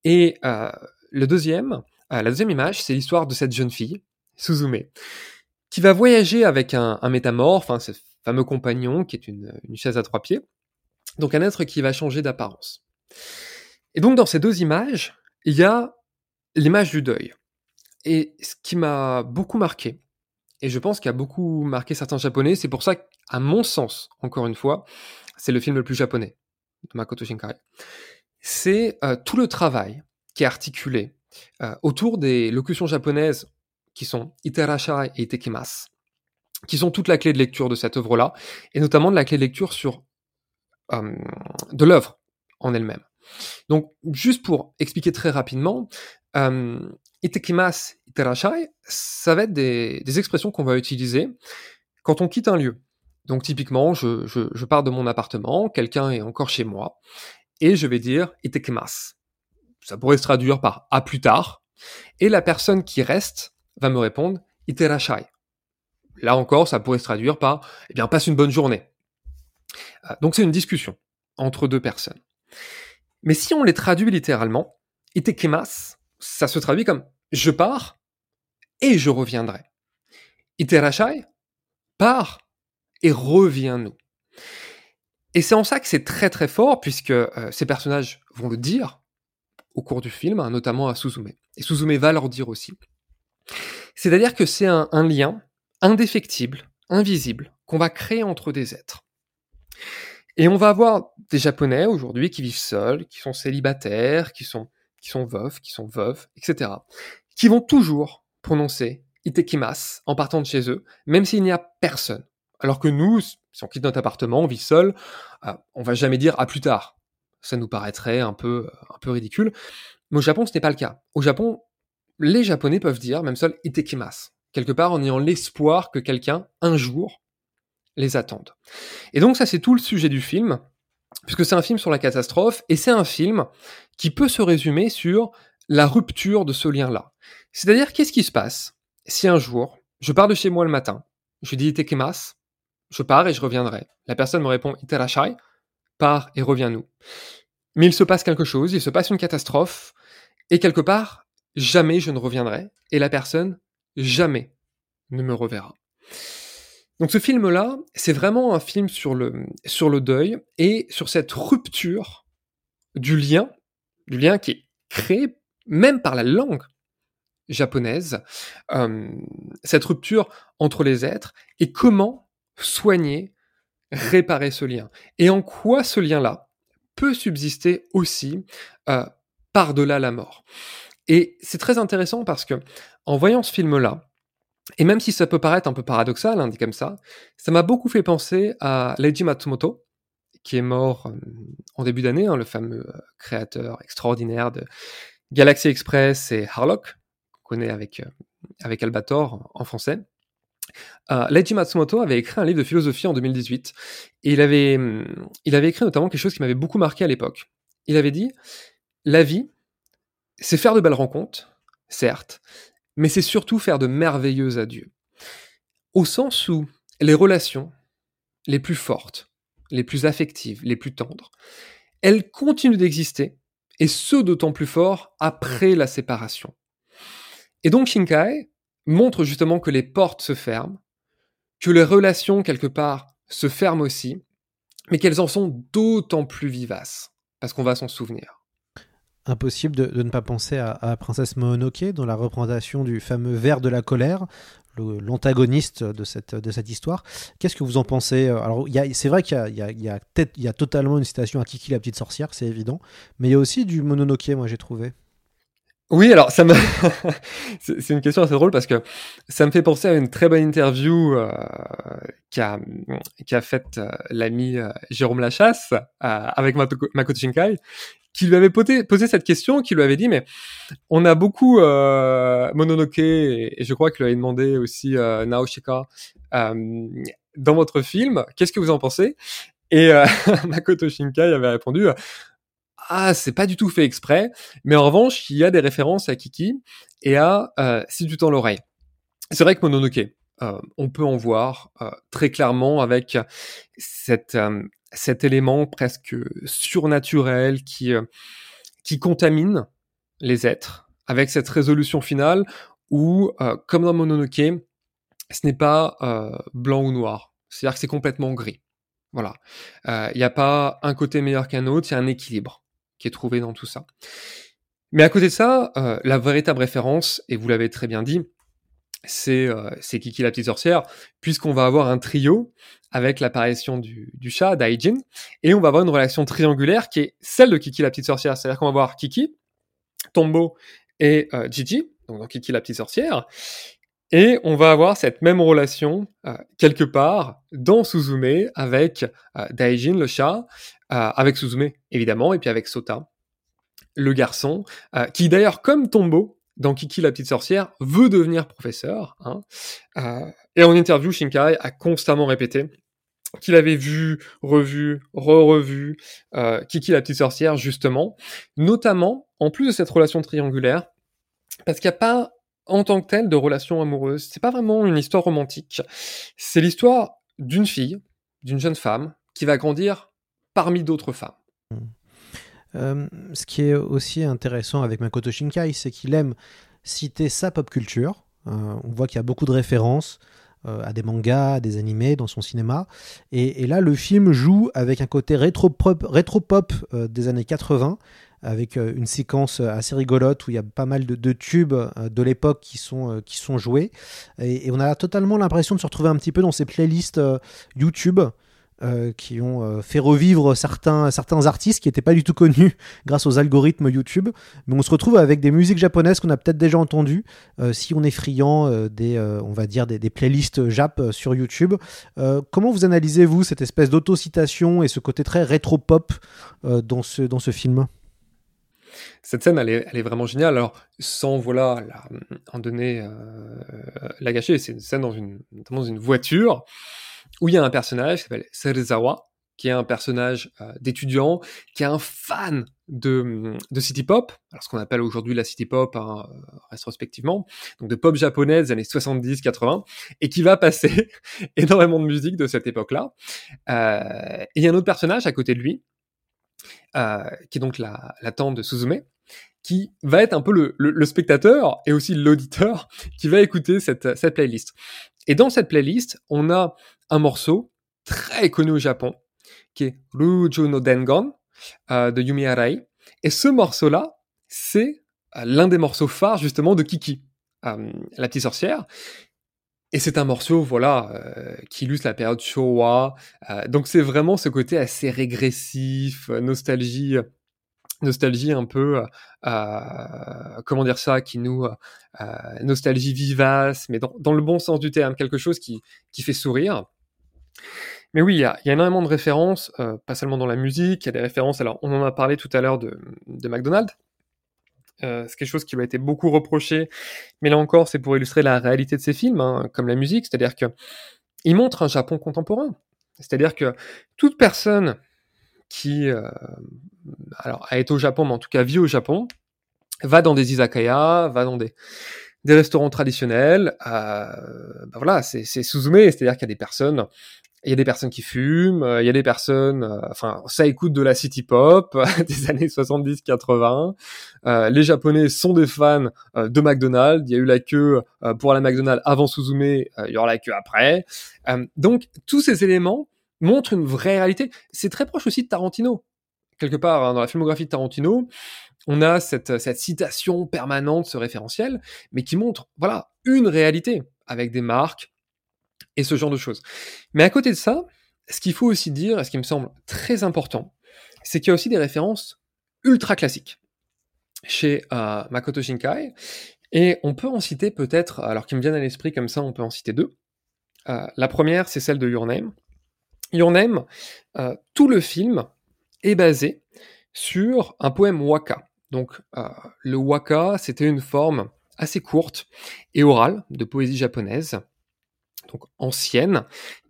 Et euh, le deuxième, euh, la deuxième image, c'est l'histoire de cette jeune fille, Suzume, qui va voyager avec un, métamorphe, hein, ce fameux compagnon qui est une, une chaise à trois pieds, donc un être qui va changer d'apparence. Et donc dans ces deux images, il y a l'image du deuil. Et ce qui m'a beaucoup marqué, et je pense qu'il a beaucoup marqué certains japonais, c'est pour ça qu'à mon sens, encore une fois, c'est le film le plus japonais de Makoto Shinkai. C'est euh, tout le travail qui est articulé euh, autour des locutions japonaises qui sont iterashai et itekimasu, qui sont toute la clé de lecture de cette œuvre-là, et notamment de la clé de lecture sur euh, de l'œuvre en elle-même. Donc, juste pour expliquer très rapidement, euh, itekimasu, iterashai, ça va être des, des expressions qu'on va utiliser quand on quitte un lieu. Donc, typiquement, je, je, je pars de mon appartement, quelqu'un est encore chez moi, et je vais dire itekimasu. Ça pourrait se traduire par à plus tard, et la personne qui reste va me répondre iterashai. Là encore, ça pourrait se traduire par eh bien, passe une bonne journée. Euh, donc, c'est une discussion entre deux personnes. Mais si on les traduit littéralement, itekimasu, ça se traduit comme je pars et je reviendrai. Iterashai, pars et reviens-nous. Et c'est en ça que c'est très très fort, puisque euh, ces personnages vont le dire au cours du film, hein, notamment à Suzume. Et Suzume va leur dire aussi. C'est-à-dire que c'est un, lien indéfectible, invisible, qu'on va créer entre des êtres. Et on va avoir des Japonais aujourd'hui qui vivent seuls, qui sont célibataires, qui sont, qui sont veufs, qui sont veuves, etc. Qui vont toujours prononcer itekimasu en partant de chez eux, même s'il n'y a personne. Alors que nous, si on quitte notre appartement, on vit seul, euh, on va jamais dire à plus tard. Ça nous paraîtrait un peu, un peu ridicule. Mais au Japon, ce n'est pas le cas. Au Japon, les Japonais peuvent dire, même seul, itekimasu. Quelque part en ayant l'espoir que quelqu'un, un jour, les attende. Et donc ça c'est tout le sujet du film, puisque c'est un film sur la catastrophe, et c'est un film qui peut se résumer sur la rupture de ce lien-là. C'est-à-dire qu'est-ce qui se passe si un jour, je pars de chez moi le matin, je dis itekimasu, je pars et je reviendrai. La personne me répond iterashai, pars et reviens-nous. Mais il se passe quelque chose, il se passe une catastrophe, et quelque part, jamais je ne reviendrai, et la personne, jamais ne me reverra. Donc ce film-là, c'est vraiment un film sur le, sur le deuil et sur cette rupture du lien, du lien qui est créé même par la langue japonaise, euh, cette rupture entre les êtres et comment soigner, réparer ce lien. Et en quoi ce lien-là peut subsister aussi euh, par-delà la mort. Et c'est très intéressant parce que en voyant ce film-là, et même si ça peut paraître un peu paradoxal, hein, dit comme ça, ça m'a beaucoup fait penser à Leiji Matsumoto, qui est mort euh, en début d'année, hein, le fameux euh, créateur extraordinaire de Galaxy Express et Harlock, qu'on connaît avec, euh, avec Albator en français. Euh, Leiji Matsumoto avait écrit un livre de philosophie en 2018, et il avait, hum, il avait écrit notamment quelque chose qui m'avait beaucoup marqué à l'époque. Il avait dit, la vie, c'est faire de belles rencontres, certes, mais c'est surtout faire de merveilleux adieux. Au sens où les relations les plus fortes, les plus affectives, les plus tendres, elles continuent d'exister, et ce d'autant plus fort après la séparation. Et donc Shinkai montre justement que les portes se ferment, que les relations quelque part se ferment aussi, mais qu'elles en sont d'autant plus vivaces, parce qu'on va s'en souvenir impossible de, ne pas penser à, Princesse Mononoke dans la représentation du fameux ver de la colère, l'antagoniste de cette, de cette histoire. Qu'est-ce que vous en pensez? Alors, c'est vrai qu'il y, y, y, y a, totalement une citation à Kiki la petite sorcière, c'est évident, mais il y a aussi du Mononoke, moi j'ai trouvé. Oui, alors ça me c'est une question assez drôle parce que ça me fait penser à une très bonne interview euh, qu'a faite euh, l'ami euh, Jérôme Lachasse avec Makoto Shinkai, qui lui avait posé, posé cette question, qui lui avait dit mais on a beaucoup euh, Mononoke et, je crois qu'il lui avait demandé aussi euh, Naoshika euh, dans votre film, qu'est-ce que vous en pensez? Et euh, Makoto Shinkai avait répondu ah, c'est pas du tout fait exprès, mais en revanche, il y a des références à Kiki et à euh, Si tu tends l'oreille. C'est vrai que Mononoke, euh, on peut en voir euh, très clairement avec cette, euh, cet élément presque surnaturel qui, euh, qui contamine les êtres, avec cette résolution finale où, euh, comme dans Mononoke, ce n'est pas euh, blanc ou noir, c'est-à-dire que c'est complètement gris. Voilà. Il n'y a pas un côté meilleur qu'un autre, il y a un équilibre qui est trouvé dans tout ça. Mais à côté de ça, euh, la véritable référence, et vous l'avez très bien dit, c'est euh, Kiki la petite sorcière, puisqu'on va avoir un trio avec l'apparition du, du, chat, Daijin, et on va avoir une relation triangulaire qui est celle de Kiki la petite sorcière, c'est-à-dire qu'on va voir Kiki, Tombo et euh, Gigi, donc dans Kiki la petite sorcière, et on va avoir cette même relation euh, quelque part dans Suzume avec euh, Daijin, le chat, euh, avec Suzume évidemment, et puis avec Sota, le garçon, qui d'ailleurs comme Tombo dans Kiki la petite sorcière veut devenir professeur. Hein, euh, et en interview, Shinkai a constamment répété qu'il avait vu, revu, re-revu euh, Kiki la petite sorcière justement, notamment en plus de cette relation triangulaire, parce qu'il n'y a pas en tant que telle de relation amoureuse. C'est pas vraiment une histoire romantique. C'est l'histoire d'une fille, d'une jeune femme, qui va grandir parmi d'autres femmes. Euh, ce qui est aussi intéressant avec Makoto Shinkai, c'est qu'il aime citer sa pop culture. Euh, on voit qu'il y a beaucoup de références euh, à des mangas, à des animés dans son cinéma. Et, là, le film joue avec un côté rétro-pop rétro -pop, des années 80, avec une séquence assez rigolote où il y a pas mal de, tubes de l'époque qui sont, qui sont joués. Et, et, on a totalement l'impression de se retrouver un petit peu dans ces playlists YouTube. Euh, qui ont euh, fait revivre certains, certains artistes qui n'étaient pas du tout connus grâce aux algorithmes YouTube. Mais on se retrouve avec des musiques japonaises qu'on a peut-être déjà entendues euh, si on est friand des, on va dire des, playlists Jap sur YouTube. comment vous analysez, vous, cette espèce d'autocitation et ce côté très rétro-pop dans, ce, dans ce film? Cette scène, elle est, elle est, vraiment géniale. Alors, sans voilà, en donner la gâcher, c'est une scène dans une, dans une voiture où il y a un personnage qui s'appelle Serizawa, qui est un personnage euh, d'étudiant, qui est un fan de, de city pop, alors ce qu'on appelle aujourd'hui la city pop hein, rétrospectivement, donc de pop japonaise des années 70-80, et qui va passer énormément de musique de cette époque-là. Euh, il y a un autre personnage à côté de lui, euh, qui est donc la, la tante de Suzume, qui va être un peu le, le, le spectateur et aussi l'auditeur qui va écouter cette, cette playlist. Et dans cette playlist, on a un morceau très connu au Japon, qui est Rujo no Dengon euh, de Yumi Arai. Et ce morceau-là, c'est euh, l'un des morceaux phares justement de Kiki, euh, la petite sorcière. Et c'est un morceau, voilà, qui illustre la période Showa. Donc c'est vraiment ce côté assez régressif, nostalgie, nostalgie un peu, comment dire ça, qui nous, nostalgie vivace, mais dans, dans, le bon sens du terme, quelque chose qui, qui fait sourire. Mais oui, il y a, a, énormément de références, euh, pas seulement dans la musique, il y a des références, alors on en a parlé tout à l'heure de, McDonald's, euh, c'est quelque chose qui m'a été beaucoup reproché, mais là encore, c'est pour illustrer la réalité de ces films, hein, comme la musique, c'est-à-dire que il montre un Japon contemporain. C'est-à-dire que toute personne qui euh, alors, a été au Japon, mais en tout cas vit au Japon, va dans des izakaya, va dans des, des restaurants traditionnels. Euh, ben voilà, c'est Suzume, c'est-à-dire qu'il y a des personnes il y a des personnes qui fument, il y a des personnes, euh, enfin, ça écoute de la city pop des années 70-80. Euh, les Japonais sont des fans euh, de McDonald's. Il y a eu la queue euh, pour la McDonald's avant Suzume, euh, il y aura la queue après. Euh, donc, tous ces éléments montrent une vraie réalité. C'est très proche aussi de Tarantino. Quelque part, hein, dans la filmographie de Tarantino, on a cette, cette citation permanente, ce référentiel, mais qui montre, voilà, une réalité avec des marques, et ce genre de choses. Mais à côté de ça, ce qu'il faut aussi dire, et ce qui me semble très important, c'est qu'il y a aussi des références ultra classiques. chez euh, Makoto Shinkai. Et on peut en citer peut-être, alors qui me viennent à l'esprit comme ça, on peut en citer deux. Euh, la première, c'est celle de Your Name. Your Name, euh, tout le film est basé sur un poème waka. Donc le waka, c'était une forme assez courte et orale de poésie japonaise, donc ancienne,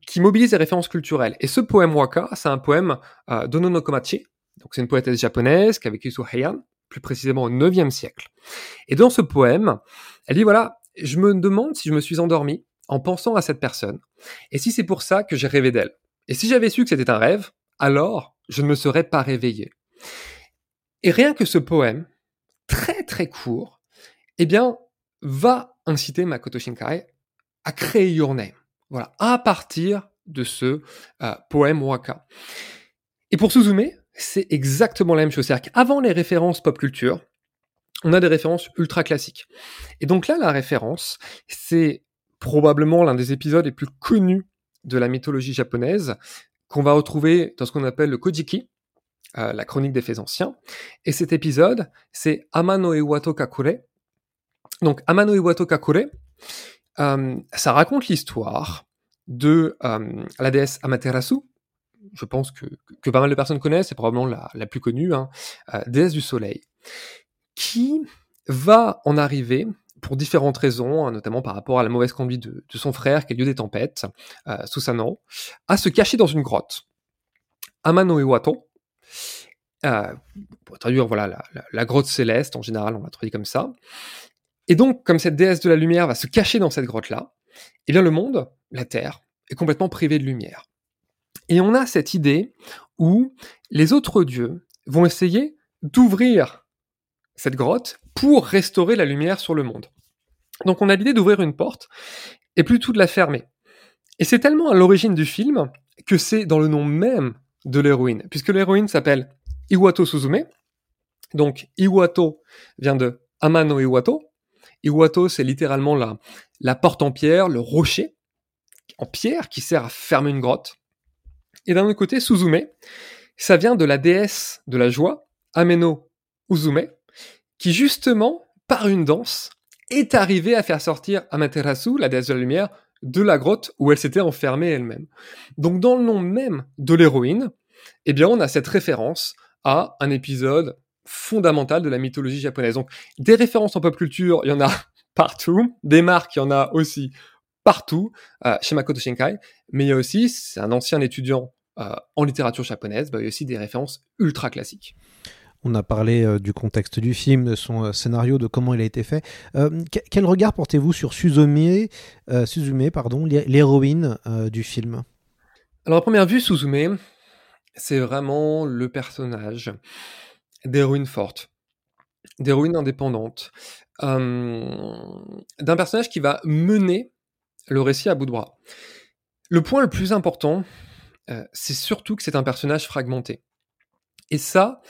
qui mobilise des références culturelles. Et ce poème waka, c'est un poème euh, d'Ono Komachi, donc c'est une poétesse japonaise qui a vécu sous Heian, plus précisément au 9e siècle. Et dans ce poème, elle dit voilà, je me demande si je me suis endormi en pensant à cette personne, et si c'est pour ça que j'ai rêvé d'elle. Et si j'avais su que c'était un rêve, alors je ne me serais pas réveillé. Et rien que ce poème, très très court, eh bien, va inciter Makoto Shinkai à créer Your Name. Voilà, à partir de ce euh, poème waka. Et pour Suzume, c'est exactement la même chose. C'est-à-dire qu'avant les références pop culture, on a des références ultra classiques. Et donc là, la référence, c'est probablement l'un des épisodes les plus connus de la mythologie japonaise, qu'on va retrouver dans ce qu'on appelle le Kojiki, euh, la chronique des faits anciens. Et cet épisode, c'est Amano Iwato Kakure. Donc, Amano Iwato Kakure, euh, ça raconte l'histoire de euh, la déesse Amaterasu. Je pense que, pas mal de personnes connaissent, c'est probablement la, plus connue, hein, déesse du soleil, qui va en arriver pour différentes raisons, hein, notamment par rapport à la mauvaise conduite de, son frère, qui est lieu des tempêtes, euh, Susanoo, à se cacher dans une grotte. Amano Iwato, euh, pour traduire voilà la, grotte céleste, en général on la traduit comme ça. Et donc, comme cette déesse de la lumière va se cacher dans cette grotte-là, eh bien le monde, la Terre, est complètement privé de lumière. Et on a cette idée où les autres dieux vont essayer d'ouvrir cette grotte pour restaurer la lumière sur le monde. Donc on a l'idée d'ouvrir une porte et plutôt de la fermer. Et c'est tellement à l'origine du film que c'est dans le nom même de l'héroïne, puisque l'héroïne s'appelle Iwato Suzume. Donc Iwato vient de Amano Iwato. Iwato, c'est littéralement la, porte en pierre, le rocher en pierre qui sert à fermer une grotte. Et d'un autre côté, Suzume, ça vient de la déesse de la joie, Ameno Uzume, qui justement, par une danse, est arrivée à faire sortir Amaterasu, la déesse de la lumière, de la grotte où elle s'était enfermée elle-même. Donc dans le nom même de l'héroïne, eh bien on a cette référence à un épisode fondamental de la mythologie japonaise. Donc des références en pop culture, il y en a partout, des marques, il y en a aussi partout euh, chez Makoto Shinkai, mais il y a aussi, c'est un ancien étudiant euh, en littérature japonaise, bah, il y a aussi des références ultra classiques. On a parlé euh, du contexte du film, de son euh, scénario, de comment il a été fait. Quel regard portez-vous sur Suzume, Suzume pardon, l'héroïne du film? Alors à première vue, Suzume, c'est vraiment le personnage d'héroïne forte, d'héroïne indépendante, d'un personnage qui va mener le récit à bout de bras. Le point le plus important, c'est surtout que c'est un personnage fragmenté. Et ça,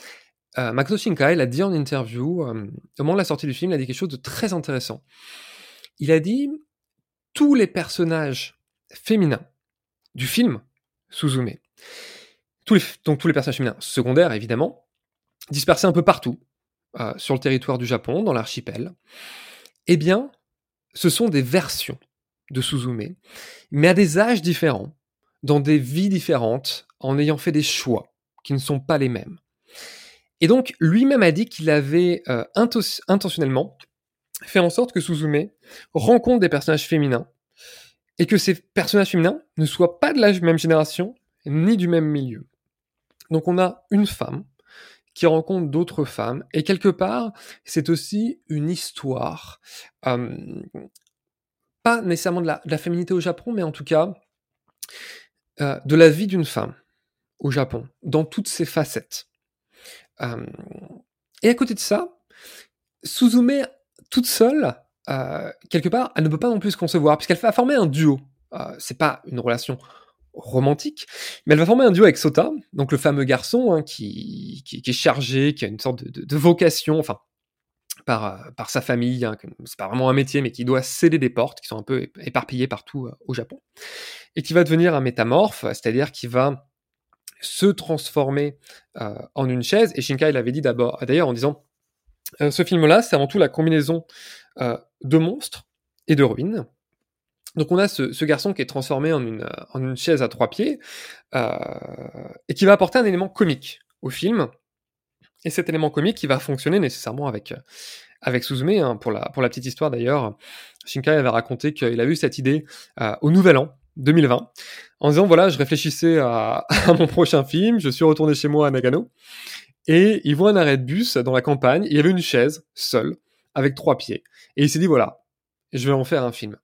euh, Makoto Shinkai l'a dit en interview, euh, au moment de la sortie du film, il a dit quelque chose de très intéressant. Il a dit tous les personnages féminins du film Suzume, tous donc tous les personnages féminins secondaires évidemment, dispersés un peu partout euh, sur le territoire du Japon, dans l'archipel, eh bien, ce sont des versions de Suzume, mais à des âges différents, dans des vies différentes, en ayant fait des choix qui ne sont pas les mêmes. Et donc, lui-même a dit qu'il avait euh, intentionnellement fait en sorte que Suzume rencontre des personnages féminins et que ces personnages féminins ne soient pas de la même génération ni du même milieu. Donc on a une femme qui rencontre d'autres femmes et quelque part c'est aussi une histoire, pas nécessairement de la, féminité au Japon, mais en tout cas euh, de la vie d'une femme au Japon dans toutes ses facettes. Et à côté de ça, Suzume toute seule, euh, quelque part, elle ne peut pas non plus se concevoir, puisqu'elle va former un duo. Euh, c'est pas une relation romantique, mais elle va former un duo avec Sota, donc le fameux garçon hein, qui, qui, qui, est chargé, qui a une sorte de, de, vocation, enfin, par, par sa famille, hein, c'est pas vraiment un métier, mais qui doit sceller des portes qui sont un peu éparpillées partout au Japon, et qui va devenir un métamorphe, c'est-à-dire qui va se transformer euh, en une chaise. Et Shinkai l'avait dit d'abord, d'ailleurs, en disant Euh, ce film-là, c'est avant tout la combinaison euh, de monstres et de ruines. Donc on a ce, garçon qui est transformé en une, en une chaise à trois pieds euh, et qui va apporter un élément comique au film. Et cet élément comique qui va fonctionner nécessairement avec, avec Suzume. Hein. Pour, la, pour la petite histoire d'ailleurs, Shinkai avait raconté qu'il a eu cette idée euh, au Nouvel An 2020 en disant voilà, je réfléchissais à, à, mon prochain film, je suis retourné chez moi à Nagano et il voit un arrêt de bus dans la campagne, il y avait une chaise seule avec trois pieds et il s'est dit voilà, je vais en faire un film.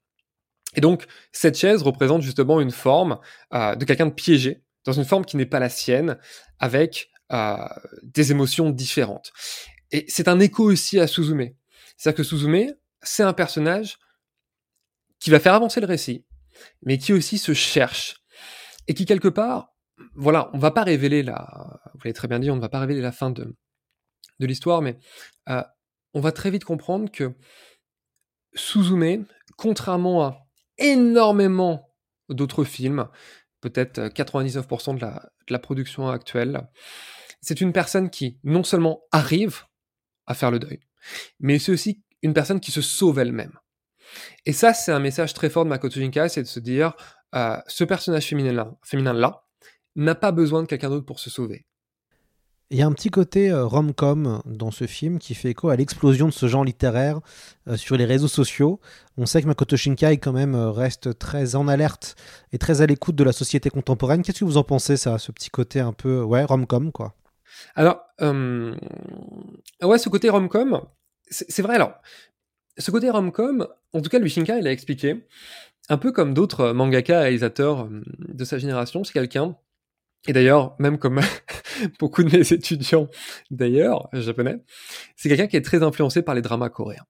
Et donc, cette chaise représente justement une forme euh, de quelqu'un de piégé, dans une forme qui n'est pas la sienne, avec euh, des émotions différentes. Et c'est un écho aussi à Suzume. C'est-à-dire que Suzume, c'est un personnage qui va faire avancer le récit, mais qui aussi se cherche, et qui quelque part, voilà, on va pas révéler la, vous l'avez très bien dit, on ne va pas révéler la fin de, de l'histoire, mais euh, on va très vite comprendre que Suzume, contrairement à énormément d'autres films, peut-être 99% de la, de la production actuelle. C'est une personne qui non seulement arrive à faire le deuil, mais c'est aussi une personne qui se sauve elle-même. Et ça, c'est un message très fort de Makoto Shinkai, c'est de se dire, euh, ce personnage féminin-là féminin n'a pas besoin de quelqu'un d'autre pour se sauver. Il y a un petit côté euh, rom-com dans ce film qui fait écho à l'explosion de ce genre littéraire euh, sur les réseaux sociaux. On sait que Makoto Shinkai quand même euh, reste très en alerte et très à l'écoute de la société contemporaine. Qu'est-ce que vous en pensez ça, ce petit côté un peu ouais rom-com quoi? Alors euh, ouais, ce côté rom-com, c'est vrai alors. Ce côté rom-com, en tout cas, lui Shinkai, il a expliqué, un peu comme d'autres mangaka réalisateurs de sa génération, c'est quelqu'un et d'ailleurs, même comme beaucoup de mes étudiants d'ailleurs, japonais, c'est quelqu'un qui est très influencé par les dramas coréens.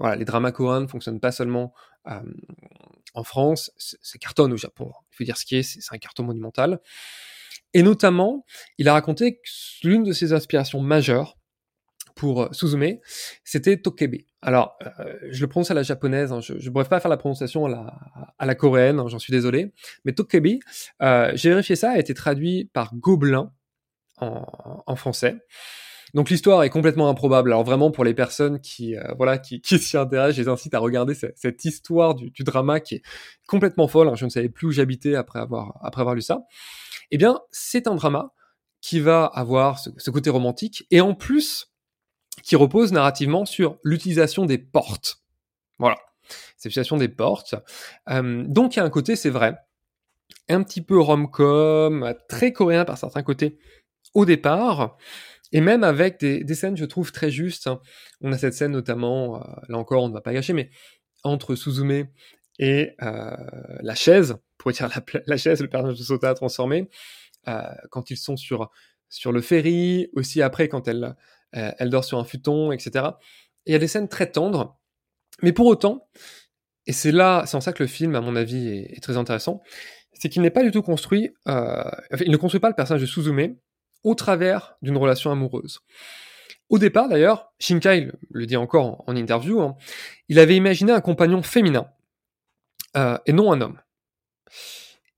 Voilà, les dramas coréens ne fonctionnent pas seulement euh, en France, c'est carton au Japon. Il faut dire ce qui est, c'est un carton monumental. Et notamment, il a raconté l'une de ses inspirations majeures pour Suzume, c'était Tokebi. Alors, euh, je le prononce à la japonaise, hein, je ne pourrais pas faire la prononciation à la, à la coréenne, hein, j'en suis désolé, mais Tokebi, euh, j'ai vérifié ça, a été traduit par Gobelin en, en français. Donc l'histoire est complètement improbable. Alors vraiment pour les personnes qui euh, voilà qui, qui s'y intéressent, je les incite à regarder cette, cette histoire du, du, drama qui est complètement folle. Hein, je ne savais plus où j'habitais après avoir après avoir lu ça. Eh bien, c'est un drama qui va avoir ce, ce côté romantique et en plus qui repose narrativement sur l'utilisation des portes. Voilà, c'est l'utilisation des portes. Euh, donc il y a un côté, c'est vrai, un petit peu rom-com, très coréen par certains côtés au départ, et même avec des, scènes, je trouve, très justes. On a cette scène notamment, euh, là encore, on ne va pas gâcher, mais entre Suzume et euh, la chaise, pour dire la, chaise, le personnage de Sota transformé, quand ils sont sur, sur le ferry, aussi après quand elle euh, elle dort sur un futon, etc. Et il y a des scènes très tendres, mais pour autant, et c'est là, c'est en ça que le film, à mon avis, est, très intéressant, c'est qu'il n'est pas du tout construit, euh, enfin, il ne construit pas le personnage de Suzume au travers d'une relation amoureuse. Au départ, d'ailleurs, Shinkai le, dit encore en, en interview, hein, il avait imaginé un compagnon féminin euh, et non un homme.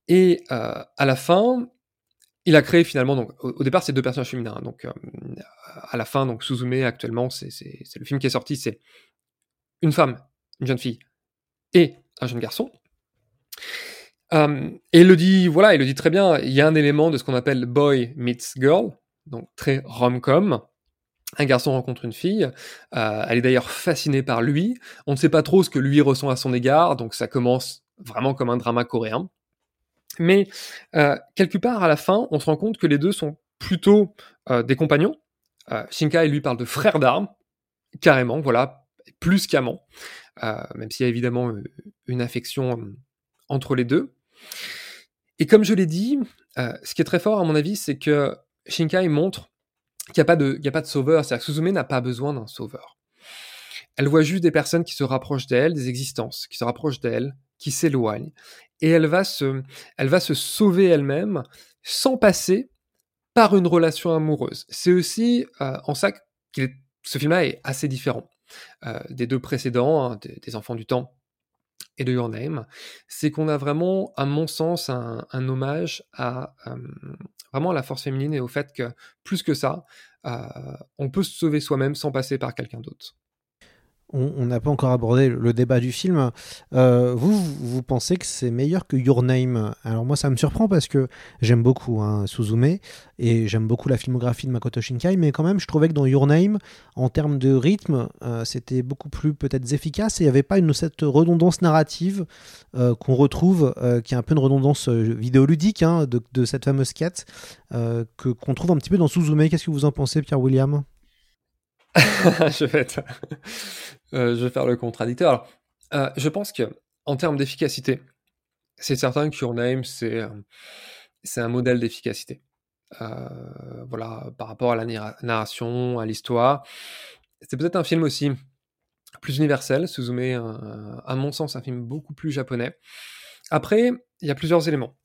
Et euh, à la fin, il a créé finalement, donc, au, départ, c'est deux personnages féminins. Hein, donc, euh, à la fin, donc Suzume actuellement, c'est le film qui est sorti, c'est une femme, une jeune fille et un jeune garçon. Euh, et il le dit, voilà, il le dit très bien. Il y a un élément de ce qu'on appelle boy meets girl, donc très rom-com. Un garçon rencontre une fille, euh, elle est d'ailleurs fascinée par lui. On ne sait pas trop ce que lui ressent à son égard, donc ça commence vraiment comme un drama coréen. Mais euh, quelque part à la fin, on se rend compte que les deux sont plutôt euh, des compagnons. Euh, Shinkai lui parle de frère d'armes, carrément, voilà, plus qu'amant, même s'il y a évidemment une affection entre les deux. Et comme je l'ai dit, ce qui est très fort à mon avis, c'est que Shinkai montre qu'il n'y a, pas de, a pas de sauveur, c'est-à-dire que Suzume n'a pas besoin d'un sauveur. Elle voit juste des personnes qui se rapprochent d'elle, des existences qui se rapprochent d'elle, qui s'éloignent, et elle va se, elle va se sauver elle-même sans passer par une relation amoureuse. C'est aussi euh, en ça que ce film-là est assez différent euh, des deux précédents, hein, des, Enfants du Temps et de Your Name, c'est qu'on a vraiment, à mon sens, un, hommage à euh, vraiment à la force féminine et au fait que, plus que ça, on peut se sauver soi-même sans passer par quelqu'un d'autre on n'a pas encore abordé le débat du film. Euh, vous, vous pensez que c'est meilleur que Your Name? Alors moi, ça me surprend parce que j'aime beaucoup hein, Suzume et j'aime beaucoup la filmographie de Makoto Shinkai, mais quand même, je trouvais que dans Your Name, en termes de rythme, euh, c'était beaucoup plus peut-être efficace et il n'y avait pas une, cette redondance narrative euh, qu'on retrouve, qui est un peu une redondance vidéoludique hein, de, cette fameuse quête qu'on trouve un petit peu dans Suzume. Qu'est-ce que vous en pensez, Pierre William je, vais euh, je vais faire le contradicteur. Euh, je pense que en termes d'efficacité, c'est certain que Your Name, c'est, euh, un modèle d'efficacité. voilà, par rapport à la narration, à l'histoire. C'est peut-être un film aussi plus universel, Suzume, à mon sens, un film beaucoup plus japonais. Après, il y a plusieurs éléments.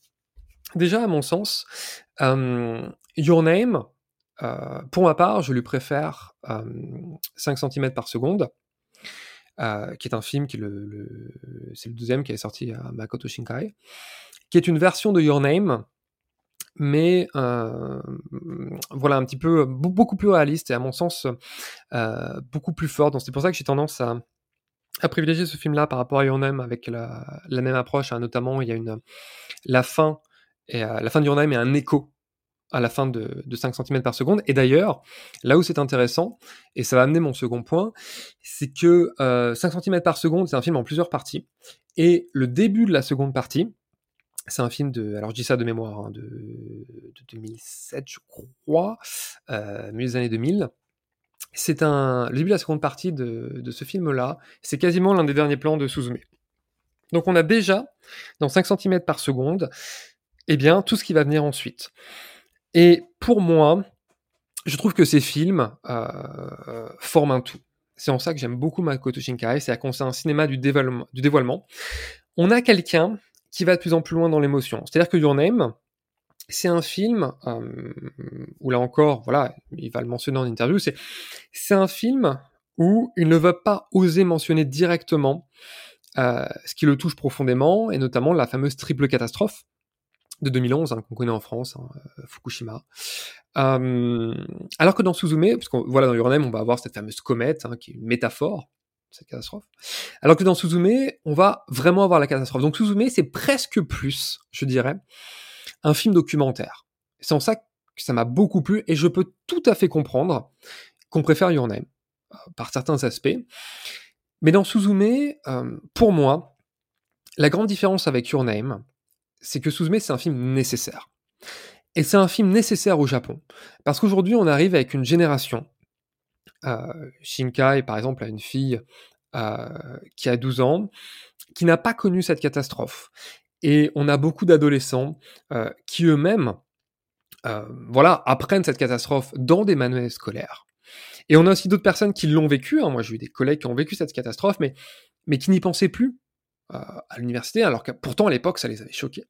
Déjà, à mon sens, Your Name, euh, pour ma part, je lui préfère 5 cm par seconde, euh, qui est un film qui le, c'est le deuxième qui est sorti à Makoto Shinkai, qui est une version de Your Name, mais euh, voilà un petit peu beaucoup plus réaliste et à mon sens beaucoup plus fort. Donc c'est pour ça que j'ai tendance à, à privilégier ce film-là par rapport à Your Name avec la, même approche. Hein. Notamment, il y a une la fin et la fin de Your Name est un écho à la fin de, 5 cm par seconde. Et d'ailleurs, là où c'est intéressant, et ça va amener mon second point, c'est que 5 euh, cm par seconde, c'est un film en plusieurs parties. Et le début de la seconde partie, c'est un film de, alors je dis ça de mémoire, hein, de, 2007 je crois, euh, milieu des années 2000. C'est un, le début de la seconde partie de, ce film-là, c'est quasiment l'un des derniers plans de Suzume. Donc on a déjà, dans 5 cm par seconde, eh bien, tout ce qui va venir ensuite. Et pour moi, je trouve que ces films euh, forment un tout. C'est en ça que j'aime beaucoup Makoto Shinkai, c'est à c'est un cinéma du dévoilement, du dévoilement. On a quelqu'un qui va de plus en plus loin dans l'émotion. C'est-à-dire que Your Name, c'est un film euh, où là encore, voilà, il va le mentionner en interview, c'est c'est un film où il ne va pas oser mentionner directement euh, ce qui le touche profondément, et notamment la fameuse triple catastrophe de 2011, hein, qu'on connaît en France, hein, euh, Fukushima. alors que dans Suzume, parce que voilà, dans Uranem, on va avoir cette fameuse comète, hein, qui est une métaphore, cette catastrophe. Alors que dans Suzume, on va vraiment avoir la catastrophe. Donc Suzume, c'est presque plus, je dirais, un film documentaire. C'est en ça que ça m'a beaucoup plu, et je peux tout à fait comprendre qu'on préfère Name, euh, par certains aspects. Mais dans Suzume, euh, pour moi, la grande différence avec Your Name, c'est que Suzume, c'est un film nécessaire. Et c'est un film nécessaire au Japon. Parce qu'aujourd'hui, on arrive avec une génération. Euh, Shinkai, par exemple, a une fille euh, qui a 12 ans, qui n'a pas connu cette catastrophe. Et on a beaucoup d'adolescents euh, qui eux-mêmes voilà, apprennent cette catastrophe dans des manuels scolaires. Et on a aussi d'autres personnes qui l'ont vécu. Hein. Moi, j'ai eu des collègues qui ont vécu cette catastrophe, mais, mais qui n'y pensaient plus à l'université, alors que pourtant à l'époque, ça les avait choqués.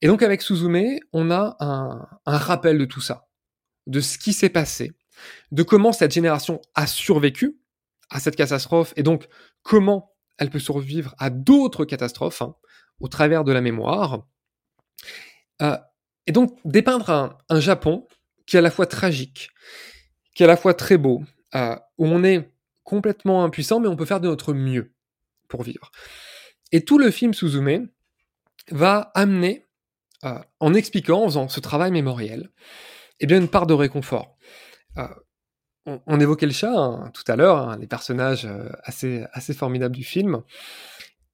Et donc avec Suzume, on a un, rappel de tout ça, de ce qui s'est passé, de comment cette génération a survécu à cette catastrophe, et donc comment elle peut survivre à d'autres catastrophes hein, au travers de la mémoire. Euh, et donc dépeindre un, Japon qui est à la fois tragique, qui est à la fois très beau, euh, où on est complètement impuissant, mais on peut faire de notre mieux pour vivre. Et tout le film Suzume va amener, euh, en expliquant, en faisant ce travail mémoriel, eh bien une part de réconfort. Euh, on, évoquait le chat hein, tout à l'heure, hein, les personnages euh, assez, assez formidables du film.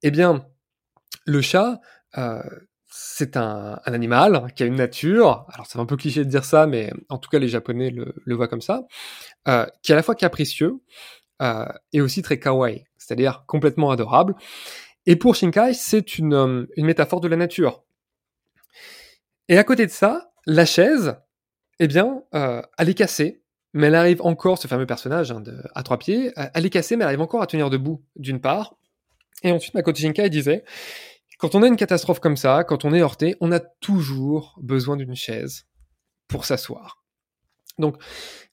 Eh bien, le chat, c'est un, animal qui a une nature, alors c'est un peu cliché de dire ça, mais en tout cas les Japonais le, le voient comme ça, qui est à la fois capricieux et aussi très kawaii, c'est-à-dire complètement adorable. Et pour Shinkai, c'est une, euh, une métaphore de la nature. Et à côté de ça, la chaise, eh bien, euh, elle est cassée, mais elle arrive encore, ce fameux personnage hein, à trois pieds, euh, elle est cassée, mais elle arrive encore à tenir debout, d'une part. Et ensuite, Makoto Shinkai disait, quand on a une catastrophe comme ça, quand on est heurté, on a toujours besoin d'une chaise pour s'asseoir. Donc,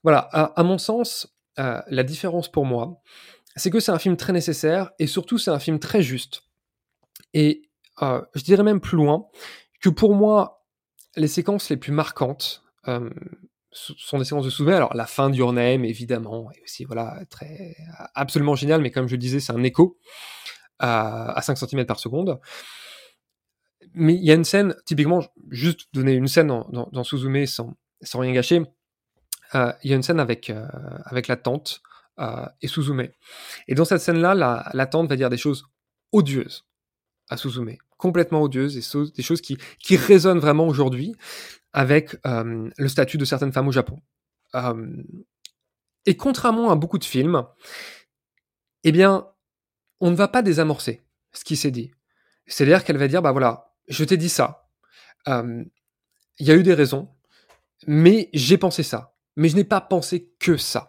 voilà, à, mon sens, la différence pour moi, c'est que c'est un film très nécessaire et surtout c'est un film très juste. Et euh, je dirais même plus loin que pour moi, les séquences les plus marquantes euh, sont des séquences de Suzume. Alors la fin Name, évidemment, est aussi voilà très absolument génial, mais comme je le disais, c'est un écho à, à 5 cm par seconde. Mais il y a une scène, typiquement, juste donner une scène dans, dans, dans Suzume sans, sans rien gâcher. Euh, il y a une scène avec, euh, avec la tante euh, et Suzume. Et dans cette scène-là, la, la tante va dire des choses odieuses à Suzume, complètement odieuses, et des choses qui, qui résonnent vraiment aujourd'hui avec euh, le statut de certaines femmes au Japon. Euh, et contrairement à beaucoup de films, eh bien, on ne va pas désamorcer ce qui s'est dit. C'est-à-dire qu'elle va dire, bah voilà, je t'ai dit ça, euh, il y a eu des raisons, mais j'ai pensé ça, mais je n'ai pas pensé que ça.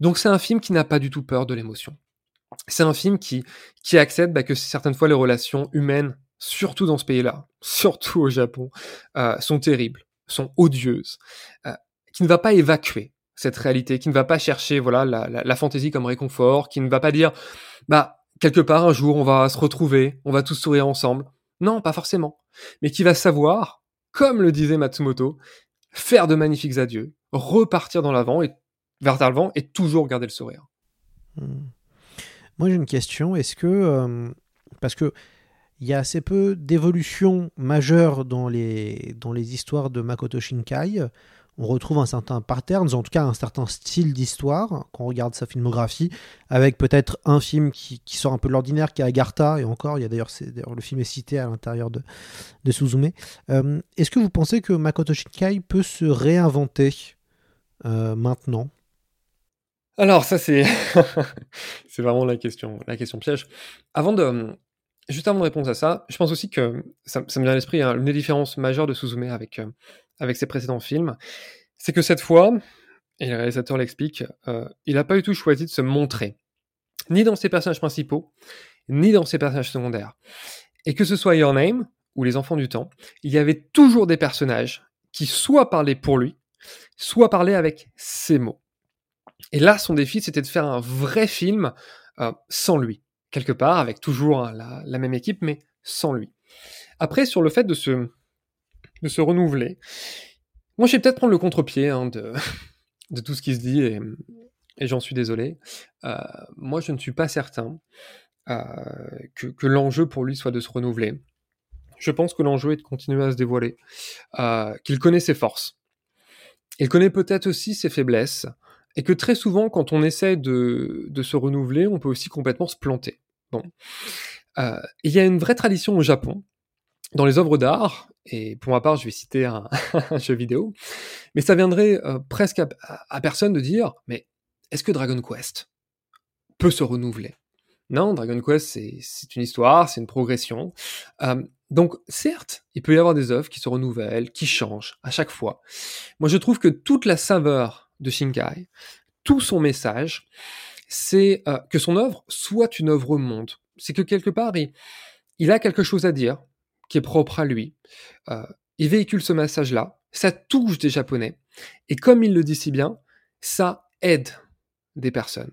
Donc c'est un film qui n'a pas du tout peur de l'émotion. C'est un film qui, qui accepte bah, que certaines fois les relations humaines, surtout dans ce pays-là, surtout au Japon, euh, sont terribles, sont odieuses, euh, qui ne va pas évacuer cette réalité, qui ne va pas chercher voilà la, la, la fantaisie comme réconfort, qui ne va pas dire bah quelque part un jour on va se retrouver, on va tous sourire ensemble. Non, pas forcément, mais qui va savoir, comme le disait Matsumoto, faire de magnifiques adieux, repartir dans l'avant et vers l'avant et toujours garder le sourire. Hmm. Moi j'ai une question, est-ce que euh, parce que il y a assez peu d'évolutions majeures dans les, dans les histoires de Makoto Shinkai. On retrouve un certain pattern, en tout cas un certain style d'histoire, quand on regarde sa filmographie, avec peut-être un film qui, qui, sort un peu de l'ordinaire, qui est Agartha, et encore, il y a d'ailleurs, le film est cité à l'intérieur de, de Suzume. Euh, Est-ce que vous pensez que Makoto Shinkai peut se réinventer euh, maintenant? Alors ça c'est c'est vraiment la question la question piège. Avant de juste avant de répondre à ça, je pense aussi que ça, ça me vient à l'esprit hein, une des différences majeures de Suzume avec euh, avec ses précédents films, c'est que cette fois, et le réalisateur l'explique, euh, il n'a pas du tout choisi de se montrer, ni dans ses personnages principaux, ni dans ses personnages secondaires. Et que ce soit Your Name ou Les Enfants du Temps, il y avait toujours des personnages qui soit parlaient pour lui, soit parlaient avec ses mots. Et là, son défi, c'était de faire un vrai film euh, sans lui, quelque part, avec toujours hein, la, même équipe, mais sans lui. Après, sur le fait de se, de se renouveler, moi, je vais peut-être prendre le contre-pied hein, de, de tout ce qui se dit, et, j'en suis désolé. Euh, moi, je ne suis pas certain euh, que, que l'enjeu pour lui soit de se renouveler. Je pense que l'enjeu est de continuer à se dévoiler, qu'il connaît ses forces. Il connaît peut-être aussi ses faiblesses, et que très souvent, quand on essaie de, de se renouveler, on peut aussi complètement se planter. Bon. Euh, il y a une vraie tradition au Japon, dans les œuvres d'art, et pour ma part, je vais citer un, un jeu vidéo, mais ça viendrait euh, presque à, à, personne de dire, mais est-ce que Dragon Quest peut se renouveler? Non, Dragon Quest, c'est une histoire, c'est une progression. Euh, donc, certes, il peut y avoir des œuvres qui se renouvellent, qui changent à chaque fois. Moi, je trouve que toute la saveur de Shinkai, tout son message, c'est euh, que son œuvre soit une œuvre monde. C'est que quelque part, il, a quelque chose à dire qui est propre à lui. Euh, il véhicule ce message-là, ça touche des Japonais. Et comme il le dit si bien, ça aide des personnes.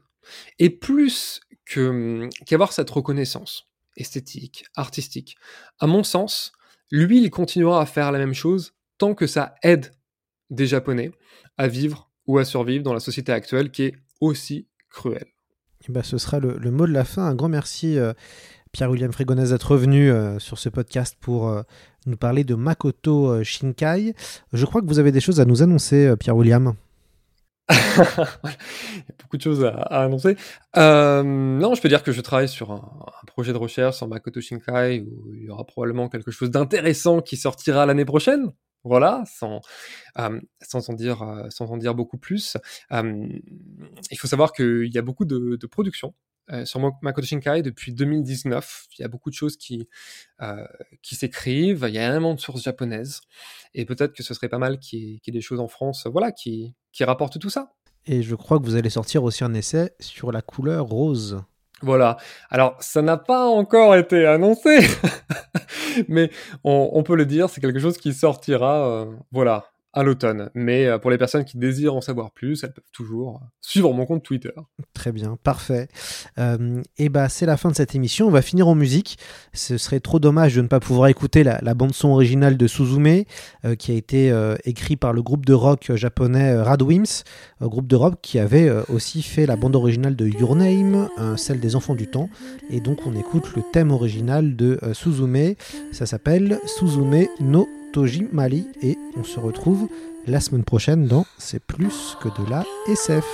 Et plus que qu'avoir cette reconnaissance esthétique, artistique, à mon sens, lui, il continuera à faire la même chose tant que ça aide des Japonais à vivre ou à survivre dans la société actuelle qui est aussi cruelle. Et bah, ce sera le, le, mot de la fin. Un grand merci, euh, Pierre-William Frégonès, d'être revenu euh, sur ce podcast pour euh, nous parler de Makoto Shinkai. Je crois que vous avez des choses à nous annoncer, Pierre-William. Il y a beaucoup de choses à, à annoncer. Non, je peux dire que je travaille sur un, un, projet de recherche sur Makoto Shinkai où il y aura probablement quelque chose d'intéressant qui sortira l'année prochaine. Voilà, sans, sans, en dire, beaucoup plus. Il faut savoir qu'il y a beaucoup de, productions sur Makoto Shinkai depuis 2019. Il y a beaucoup de choses qui, qui s'écrivent, il y a énormément de sources japonaises, et peut-être que ce serait pas mal qu'il y, qu y, ait des choses en France voilà, qui, qui rapportent tout ça. Et je crois que vous allez sortir aussi un essai sur la couleur rose. Voilà. Alors, ça n'a pas encore été annoncé, mais on, peut le dire, c'est quelque chose qui sortira, euh, voilà, à l'automne. Mais euh, pour les personnes qui désirent en savoir plus, elles peuvent toujours suivre mon compte Twitter. Très bien, parfait. Euh, et bah c'est la fin de cette émission. On va finir en musique. Ce serait trop dommage de ne pas pouvoir écouter la, bande son originale de Suzume, euh, qui a été euh, écrit par le groupe de rock japonais Radwimps, groupe de rock qui avait aussi fait la bande originale de Your Name, celle des Enfants du Temps. Et donc on écoute le thème original de Suzume. Ça s'appelle Suzume no Toji Mali et on se retrouve la semaine prochaine dans C'est plus que de la SF.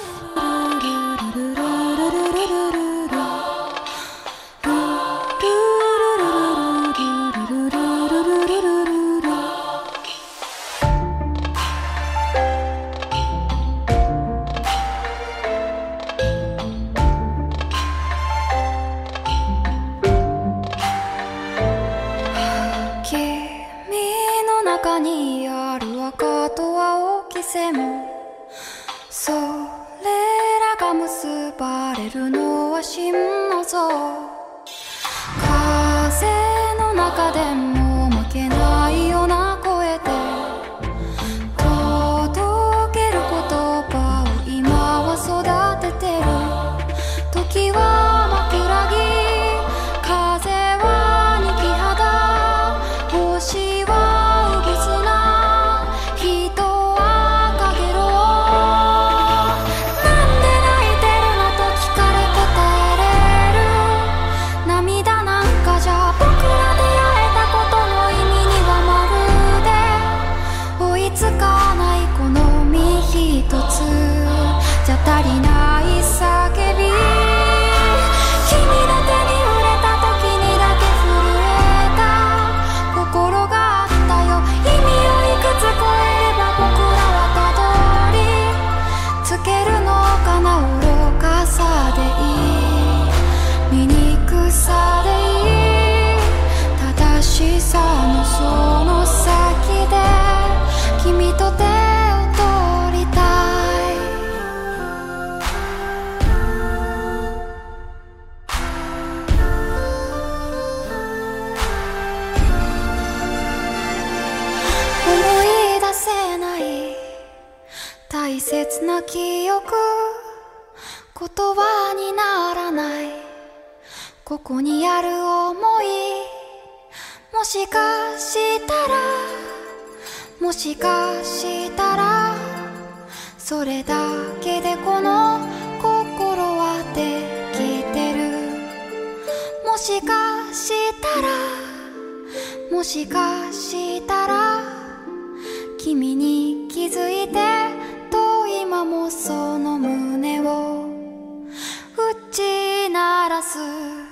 切な記憶言葉にならない。ここにある想い。もしかしたら。もしかしたら。それだけでこの心はできてる。もしかしたら。もしかしたら。君に気づいて今もその胸を打ち鳴らす。